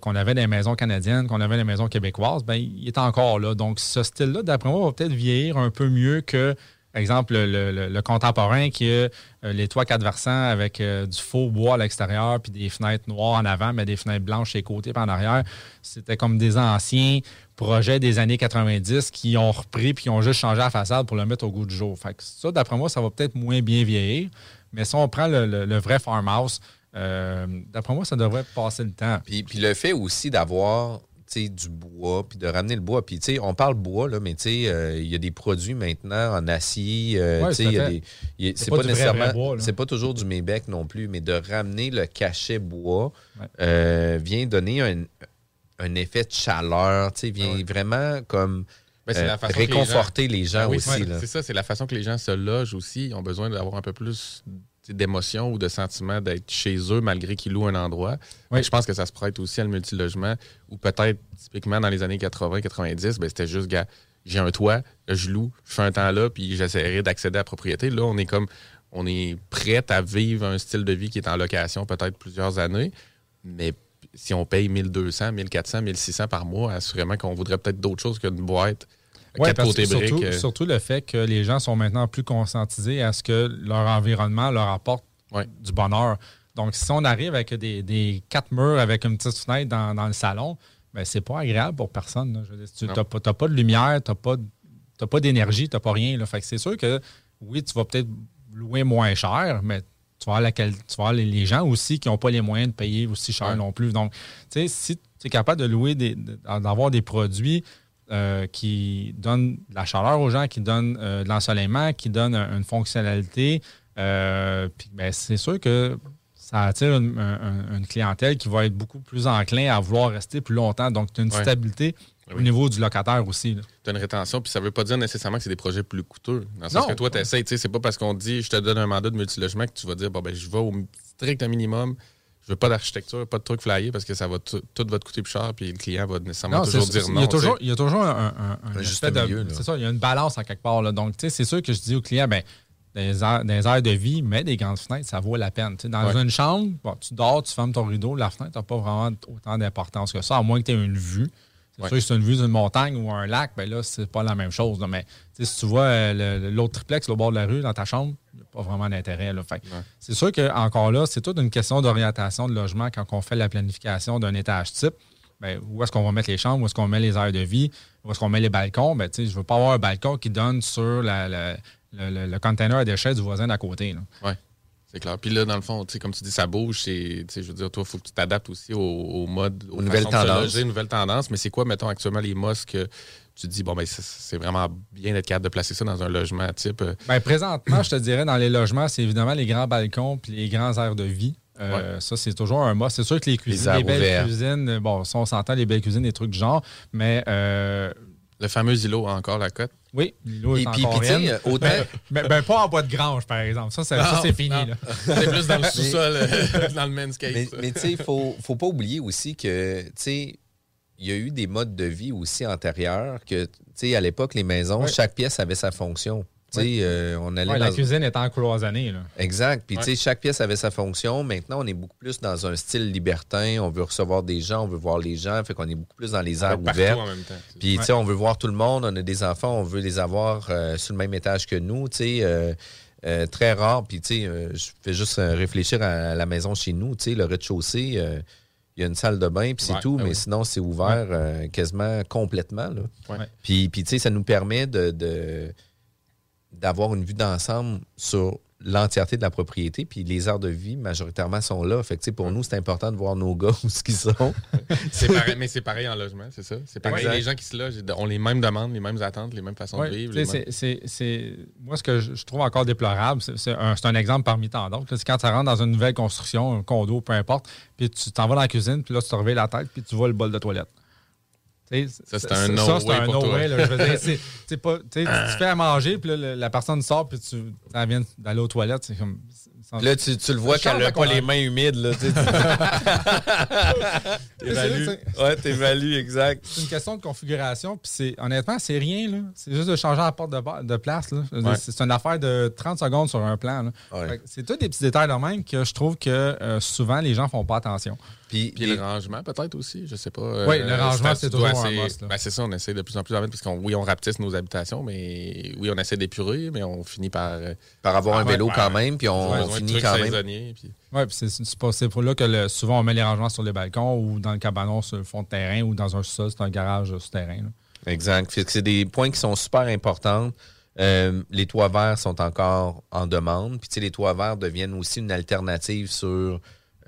qu'on avait dans les maisons canadiennes, qu'on avait dans les maisons québécoises, ben, il est encore là. Donc, ce style-là, d'après moi, va peut-être vieillir un peu mieux que, par exemple, le, contemporain qui a les toits quatre versants avec du faux bois à l'extérieur puis des fenêtres noires en avant, mais des fenêtres blanches les côtés et en arrière. C'était comme des anciens projets des années 90 qui ont repris puis qui ont juste changé la façade pour le mettre au goût du jour. Fait que ça, d'après moi, ça va peut-être moins bien vieillir. Mais si on prend le, le- le vrai farmhouse, euh, d'après moi, ça devrait passer le temps. Puis, puis le fait aussi d'avoir du bois, puis de ramener le bois. Puis, tu sais, on parle bois, là, mais tu sais, euh, il y a des produits maintenant en acier. euh, Ouais, C'est pas nécessairement. C'est pas toujours du Mébec non plus, mais de ramener le cachet bois euh, vient donner un, un effet de chaleur, tu sais, vient vraiment comme. Ben, euh, la façon que les réconforter les gens, Ben oui, aussi. ouais. C'est ça, c'est la façon que les gens se logent aussi. Ils ont besoin d'avoir un peu plus tu sais, d'émotion ou de sentiment d'être chez eux malgré qu'ils louent un endroit. Que Je pense que ça se prête aussi à le multilogement ou peut-être typiquement dans les années 80-90, ben, c'était juste, gars, j'ai un toit, je loue, je fais un temps là, puis j'essaierai d'accéder à la propriété. Là, on est comme, on est prêt à vivre un style de vie qui est en location peut-être plusieurs années, mais si on paye 1200, 1400, 1600 par mois, assurément qu'on voudrait peut-être d'autres choses qu'une boîte. Ouais, quatre parce côtés que surtout, euh, surtout le fait que les gens sont maintenant plus conscientisés à ce que leur environnement leur apporte du bonheur. Donc, si on arrive avec des, des quatre murs avec une petite fenêtre dans, dans le salon, ben, c'est pas agréable pour personne. là. Je veux dire, si tu n'as pas, de lumière, tu n'as pas, pas d'énergie, tu n'as pas rien. Là. Fait que c'est sûr que oui, tu vas peut-être louer moins cher, mais tu vas avoir, la tu vas avoir les, les gens aussi qui n'ont pas les moyens de payer aussi cher Ouais. non plus. Donc, tu sais, si tu es capable de louer des, d'avoir des produits euh, qui donnent de la chaleur aux gens, qui donnent euh, de l'ensoleillement, qui donnent un- une fonctionnalité, euh, puis ben, c'est sûr que ça attire une, un- une clientèle qui va être beaucoup plus enclin à vouloir rester plus longtemps. Donc, tu as une Ouais. stabilité au niveau du locataire aussi. Tu as une rétention, puis ça veut pas dire nécessairement que c'est des projets plus coûteux. Dans le sens que toi, tu essaies, c'est pas parce qu'on te dit je te donne un mandat de multilogement que tu vas dire bon ben je vais au strict minimum, je veux pas d'architecture, pas de truc flyé parce que ça va tout, tout va te coûter plus cher, puis le client va nécessairement Non, toujours dire non. Il y a toujours, il y a toujours un, un- un- un juste aspect de-. C'est ça, il y a une balance à quelque part. là. Donc, tu sais, c'est sûr que je dis au client, ben, dans les aires, dans les aires de vie, mets des grandes fenêtres, ça vaut la peine. Tu sais, dans Ouais. une chambre, bon, tu dors, tu fermes ton rideau, la fenêtre n'a pas vraiment autant d'importance que ça, à moins que tu aies une vue. C'est Ouais. sûr que c'est une vue d'une montagne ou un lac, ben là, c'est pas la même chose. là. Mais si tu vois euh, l'autre triplex au bord de la rue dans ta chambre, il n'y a pas vraiment d'intérêt. que C'est sûr qu'encore là, c'est toute une question d'orientation de logement quand on fait la planification d'un étage type. Ben, où est-ce qu'on va mettre les chambres, où est-ce qu'on met les aires de vie, où est-ce qu'on met les balcons? Ben, tu sais, je ne veux pas avoir un balcon qui donne sur la- la- le, le- le container à déchets du voisin d'à côté. là. Ouais, c'est clair. Puis là, dans le fond, comme tu dis, ça bouge. Je veux dire, toi, il faut que tu t'adaptes aussi au, au mode, aux, nouvelles tendances. loger, nouvelles tendances. Mais c'est quoi, mettons, actuellement, les mosques que tu dis, bon, ben, c'est- vraiment bien d'être capable de placer ça dans un logement type. euh, Ben, présentement, je te dirais, dans les logements, c'est évidemment les grands balcons puis les grands aires de vie. Euh, Ça, c'est toujours un must. C'est sûr que les cuisines, les, belles cuisines, bon, ça, on s'entend, les belles cuisines, des trucs du genre, mais. euh, Le fameux îlot a encore la cote. Oui, l'îlot est Et puis- encore puis, tu sais, in. autant- Ben, ben, ben, pas en bois de grange, par exemple. Ça, c'est ça, Non, c'est fini. non. là. C'est plus dans le sous-sol, euh, dans le manscape. Mais, mais tu sais, il faut, faut pas oublier aussi que, tu sais, il y a eu des modes de vie aussi antérieurs que, tu sais, à l'époque, les maisons, Ouais. chaque pièce avait sa fonction. Sais, euh, on allait Ouais, la cuisine est en cloisonnée. Là. Exact. Puis, Ouais. chaque pièce avait sa fonction. Maintenant, on est beaucoup plus dans un style libertin. On veut recevoir des gens, on veut voir les gens. Fait qu'on est beaucoup plus dans les même temps. Puis, on veut voir tout le monde. On a des enfants, on veut les avoir euh, sur le même étage que nous. Euh, très rare. Puis, je fais juste réfléchir à la maison chez nous. Le rez-de-chaussée, il y a une salle de bain, puis c'est Ouais, tout. ben mais oui. sinon, c'est ouvert euh, quasiment complètement. Là. Ouais. Puis, puis, tu sais, ça nous permet de, de- d'avoir une vue d'ensemble sur l'entièreté de la propriété. Puis les heures de vie, majoritairement, sont là. Fait que, tu sais, pour nous, c'est important de voir nos gars où ce qu'ils sont. C'est pareil, mais c'est pareil en logement, c'est ça. C'est pareil. Exact. Les gens qui se logent ont les mêmes demandes, les mêmes attentes, les mêmes façons Ouais, de vivre. Moi, ce que je, trouve encore déplorable, c'est c'est un, c'est un exemple parmi tant d'autres. C'est quand tu rentres dans une nouvelle construction, un condo, peu importe, puis tu t'en vas dans la cuisine, puis là, tu te réveilles la tête, puis tu vois le bol de toilette. Ça, c'est un no ça, way un pour no toi. way, là. Je veux dire, pas- tu fais à manger, puis là, la personne sort, puis tu elle vient d'aller aux toilettes. C'est comme. Là, tu, tu le vois qu'elle n'a pas les mains humides. Là, sais. T'évalues. Ouais, t'évalues, exact. C'est une question de configuration, puis c'est honnêtement, c'est rien. là. C'est juste de changer la porte de, place. là. Ouais. C'est une affaire de 30 secondes sur un plan. Ouais. C'est tous des petits détails de même que je trouve que euh, souvent les gens font pas attention. Puis, le rangement, peut-être aussi, je sais pas. euh, Oui, le rangement, tu c'est toujours un must, là. ben, c'est ça, on essaie de plus en plus d'en mettre parce qu'on oui, on rapetisse nos habitations, mais oui, on essaie d'épurer, mais on finit par. euh, par avoir un Ah ouais, vélo ouais. quand même, puis on, on finit quand même. puis- Oui, puis c'est c'est pas- c'est pour là que le- souvent on met les rangements sur les balcons ou dans le cabanon sur le fond de terrain ou dans un sol, c'est un garage souterrain. Exact. C'est des points qui sont super importants. Euh, les toits verts sont encore en demande. Puis, tu sais, les toits verts deviennent aussi une alternative sur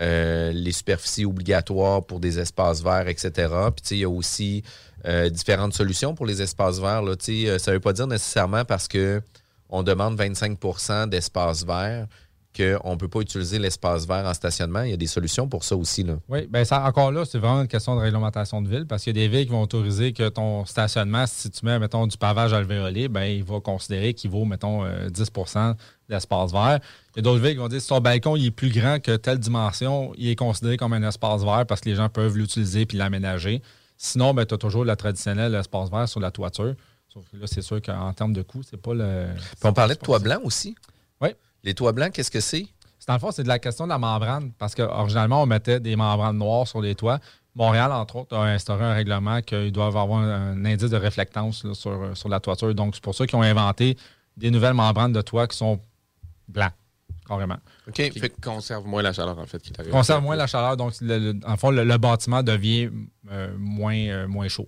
euh, les superficies obligatoires pour des espaces verts, etc. Puis, il y a aussi euh, différentes solutions pour les espaces verts. Là. Euh, ça ne veut pas dire nécessairement parce que on demande 25% d'espace vert qu'on ne peut pas utiliser l'espace vert en stationnement. Il y a des solutions pour ça aussi. Là. Oui, bien ça, encore là, c'est vraiment une question de réglementation de ville parce qu'il y a des villes qui vont autoriser que ton stationnement, si tu mets, mettons, du pavage alvéolé, ben il va considérer qu'il vaut, mettons, euh, 10% d'espace vert. Il y a d'autres villes qui vont dire si ton balcon il est plus grand que telle dimension, il est considéré comme un espace vert parce que les gens peuvent l'utiliser puis l'aménager. Sinon, ben, tu as toujours le traditionnel espace vert sur la toiture. Sauf que là, c'est sûr qu'en termes de coût, c'est pas le. Puis on parlait de toits blancs aussi. Oui. Les toits blancs, qu'est-ce que c'est? C'est dans le fond, c'est de la question de la membrane, parce qu'originalement, on mettait des membranes noires sur les toits. Montréal, entre autres, a instauré un règlement qu'ils doivent avoir un, un indice de réflectance là, sur, sur la toiture. Donc, c'est pour ça qu'ils ont inventé des nouvelles membranes de toit qui sont blancs, carrément. OK. Qui conserve moins la chaleur, en fait. Qui t'arrive. Conserve moins la chaleur, donc, le- le- en fond, le, le bâtiment devient euh, moins, euh, moins chaud.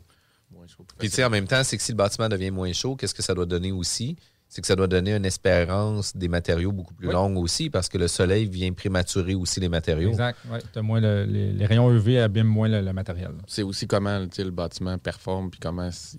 Moins chaud, Puis, tu sais, en même temps, c'est que si le bâtiment devient moins chaud, qu'est-ce que ça doit donner aussi? C'est que ça doit donner une espérance des matériaux beaucoup plus Oui. longue aussi, parce que le soleil vient prématurer aussi les matériaux. Exact. Ouais, t'as moins le- les, les rayons UV abîment moins le, le matériel. là. C'est aussi comment le bâtiment performe, puis comment. c'est-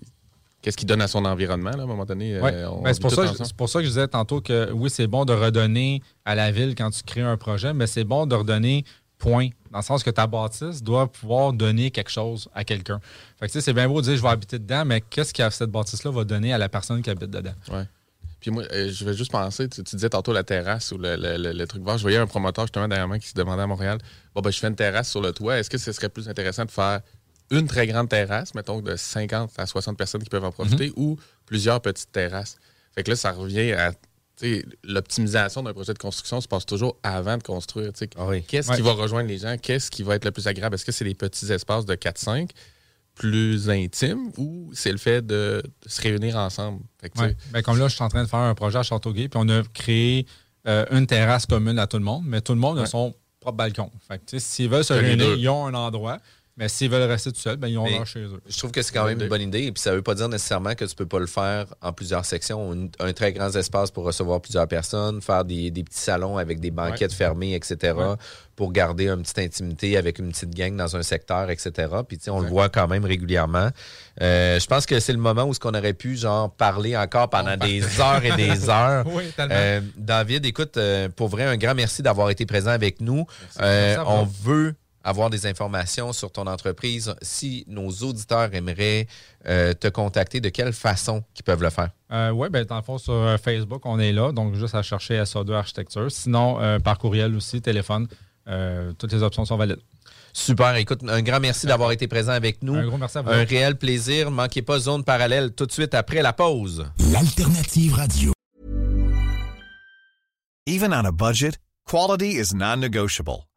Qu'est-ce qu'il donne à son environnement, là, à un moment donné? Ouais. euh, on Ben, c'est pour, ça que- ensemble. c'est pour ça que je disais tantôt que oui, c'est bon de redonner à la ville quand tu crées un projet, mais c'est bon de redonner point. Dans le sens que ta bâtisse doit pouvoir donner quelque chose à quelqu'un. Fait que, c'est bien beau de dire je vais habiter dedans, mais qu'est-ce que cette bâtisse-là va donner à la personne qui habite dedans? Ouais. Puis moi, euh, je vais juste penser, tu, tu disais tantôt la terrasse ou le, le- le- le truc vert. Je voyais un promoteur justement derrière moi qui se demandait à Montréal Bon, ben, je fais une terrasse sur le toit. Est-ce que ce serait plus intéressant de faire une très grande terrasse, mettons de 50 à 60 personnes qui peuvent en profiter, ou plusieurs petites terrasses? Fait que là, ça revient à. L'optimisation d'un projet de construction se passe toujours avant de construire. sais. Qu'est-ce qui va rejoindre les gens? Qu'est-ce qui va être le plus agréable? Est-ce que c'est les petits espaces de 4-5 plus intimes ou c'est le fait de, de se réunir ensemble? Fait que, tu sais, Ouais. Ben, comme là, je suis en train de faire un projet à Châteauguay, puis on a créé euh, une terrasse commune à tout le monde, mais tout le monde a son propre balcon. Fait que, s'ils veulent se réunir, ils ont un endroit, mais s'ils veulent rester tout seuls, ben, ils ont leur chez eux. Je trouve que c'est quand même une bonne idée. Et puis ça ne veut pas dire nécessairement que tu ne peux pas le faire en plusieurs sections. Un très grand espace pour recevoir plusieurs personnes, faire des, des petits salons avec des banquettes fermées, etc. Ouais. pour garder une petite intimité avec une petite gang dans un secteur, etc. Puis tu sais, on le voit quand même régulièrement. Euh, je pense que c'est le moment où ce qu'on aurait pu genre parler encore pendant des heures et des heures. Oui, tellement. Euh, David, écoute, euh, pour vrai, un grand merci d'avoir été présent avec nous. Euh, Merci on veut avoir des informations sur ton entreprise. Si nos auditeurs aimeraient euh, te contacter, de quelle façon qu'ils peuvent le faire? Euh, oui, ben, dans le fond, sur euh, Facebook, on est là. Donc, juste à chercher SO2 Architecture. Sinon, euh, par courriel aussi, téléphone. euh, toutes les options sont valides. Super. Écoute, un grand merci d'avoir été présent avec nous. Un gros merci à vous. Un réel plaisir. Ne manquez pas Zone Parallèle tout de suite après la pause. L'alternative radio. Even on a budget, quality is non-negotiable.